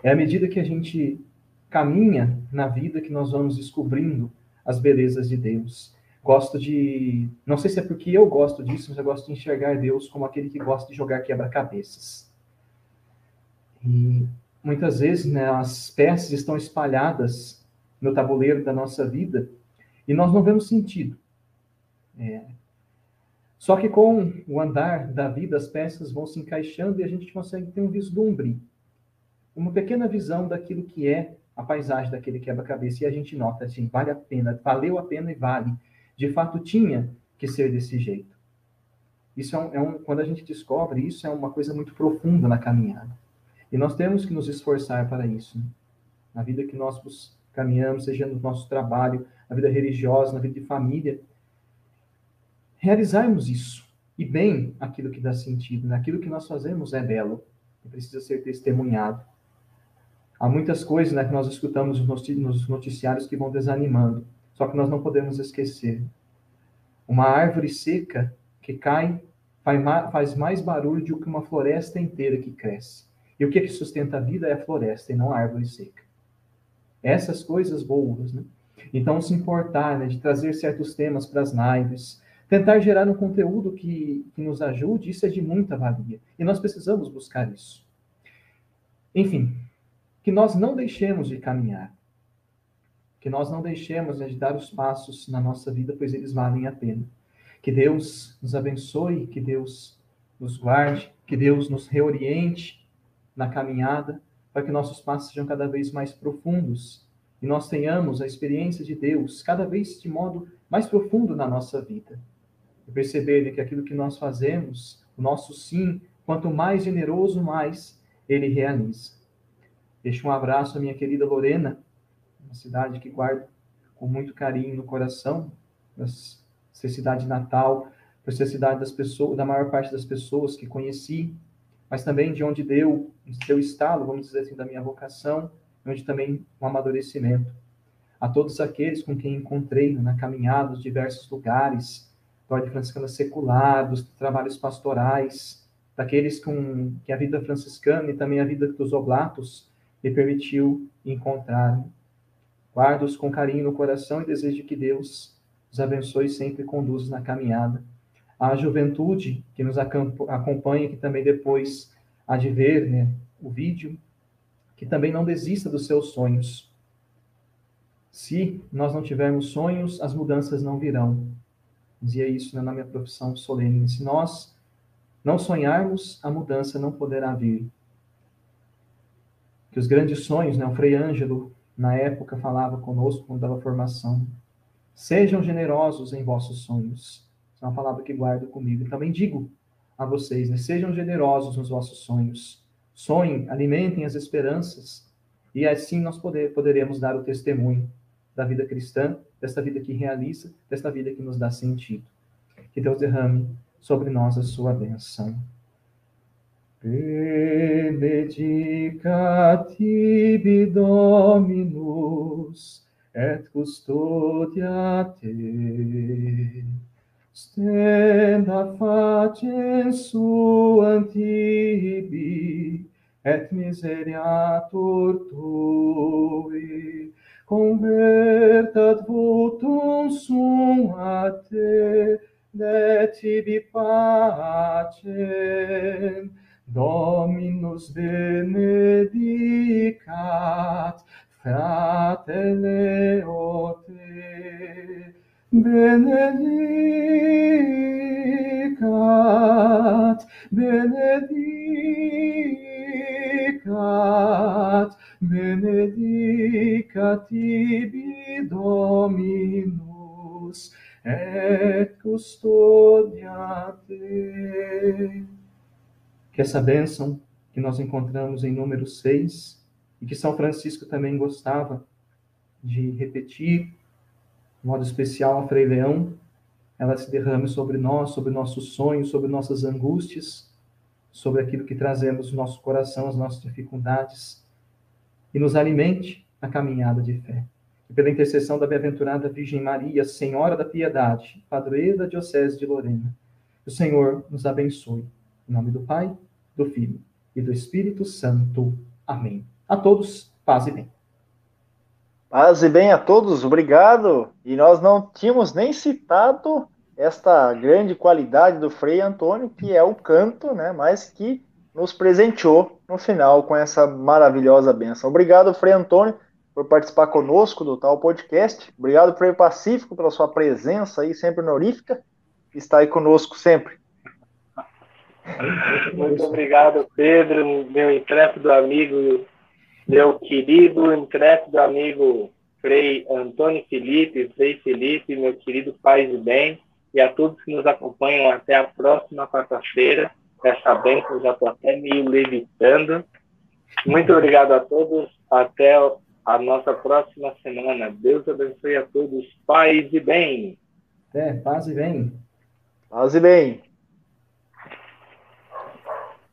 É à medida que a gente caminha na vida que nós vamos descobrindo as belezas de Deus. Gosto de. Não sei se é porque eu gosto disso, mas eu gosto de enxergar Deus como aquele que gosta de jogar quebra-cabeças. E muitas vezes né, as peças estão espalhadas no tabuleiro da nossa vida e nós não vemos sentido. É. Só que com o andar da vida, as peças vão se encaixando e a gente consegue ter um vislumbre, uma pequena visão daquilo que é a paisagem daquele quebra-cabeça e a gente nota assim, vale a pena, valeu a pena e vale. De fato, tinha que ser desse jeito. Isso é um, é um, quando a gente descobre isso, é uma coisa muito profunda na caminhada. E nós temos que nos esforçar para isso. Né? Na vida que nós caminhamos, seja no nosso trabalho, na vida religiosa, na vida de família, realizarmos isso. E bem aquilo que dá sentido, naquilo né? que nós fazemos é belo e precisa ser testemunhado. Há muitas coisas né, que nós escutamos nos noticiários que vão desanimando, só que nós não podemos esquecer. Uma árvore seca que cai faz mais barulho do que uma floresta inteira que cresce. E o que, é que sustenta a vida é a floresta e não a árvore seca. Essas coisas boas, né? Então, se importar né, de trazer certos temas para as lives, tentar gerar um conteúdo que, que nos ajude, isso é de muita valia. E nós precisamos buscar isso. Enfim, que nós não deixemos de caminhar, que nós não deixemos de dar os passos na nossa vida, pois eles valem a pena. Que Deus nos abençoe, que Deus nos guarde, que Deus nos reoriente na caminhada, para que nossos passos sejam cada vez mais profundos e nós tenhamos a experiência de Deus cada vez de modo mais profundo na nossa vida. E perceber que aquilo que nós fazemos, o nosso sim, quanto mais generoso, mais ele realiza. Deixo um abraço à minha querida Lorena, uma cidade que guardo com muito carinho no coração, ser cidade natal, por ser cidade das pessoas, da maior parte das pessoas que conheci, mas também de onde deu, deu estalo, vamos dizer assim, da minha vocação, onde também um amadurecimento. A todos aqueles com quem encontrei na caminhada, nos diversos lugares, da ordem franciscana secular, dos trabalhos pastorais, daqueles com que a vida franciscana e também a vida dos oblatos me permitiu encontrar. Guardo-os com carinho no coração e desejo que Deus os abençoe e sempre conduza na caminhada. A juventude que nos acompanha, que também depois há de ver né, o vídeo, que também não desista dos seus sonhos. Se nós não tivermos sonhos, as mudanças não virão. Dizia isso né, na minha profissão solene. Se nós não sonharmos, a mudança não poderá vir que os grandes sonhos, né? O Frei Ângelo, na época, falava conosco quando dava formação. Sejam generosos em vossos sonhos. É uma palavra que guardo comigo. E também digo a vocês, né? Sejam generosos nos vossos sonhos. Sonhem, alimentem as esperanças. E assim nós poder, poderemos dar o testemunho da vida cristã, desta vida que realiza, desta vida que nos dá sentido. Que Deus derrame sobre nós a sua bênção. benedicat tibi Dominus, et custodia te. Stenda facies suam tibi, et miseriatur tui, convertat votum sum a te, de tibi pacem, Dominus benedicat, fratele o te, benedicat, benedicat, benedicat tibi Dominus, et custodia te. Que essa bênção que nós encontramos em número 6, e que São Francisco também gostava de repetir, modo especial a Frei Leão, ela se derrame sobre nós, sobre nossos sonhos, sobre nossas angústias, sobre aquilo que trazemos no nosso coração, as nossas dificuldades, e nos alimente a caminhada de fé. E pela intercessão da bem-aventurada Virgem Maria, Senhora da Piedade, padroeira da Diocese de Lorena, o Senhor nos abençoe. Em nome do Pai, do Filho e do Espírito Santo. Amém. A todos, paz e bem. Paz e bem a todos, obrigado. E nós não tínhamos nem citado esta grande qualidade do Frei Antônio, que é o canto, né, mas que nos presenteou no final com essa maravilhosa benção. Obrigado, Frei Antônio, por participar conosco do tal podcast. Obrigado, Frei Pacífico, pela sua presença aí, sempre honorífica. Está aí conosco sempre. Muito obrigado, Pedro, meu intrépido amigo meu querido intrépido amigo Frei Antônio Felipe, Frei Felipe, meu querido pai de bem, e a todos que nos acompanham até a próxima quarta-feira. Essa bênção já estou até meio levitando. Muito obrigado a todos. Até a nossa próxima semana. Deus abençoe a todos. Paz e bem. É, paz e bem. Paz e bem.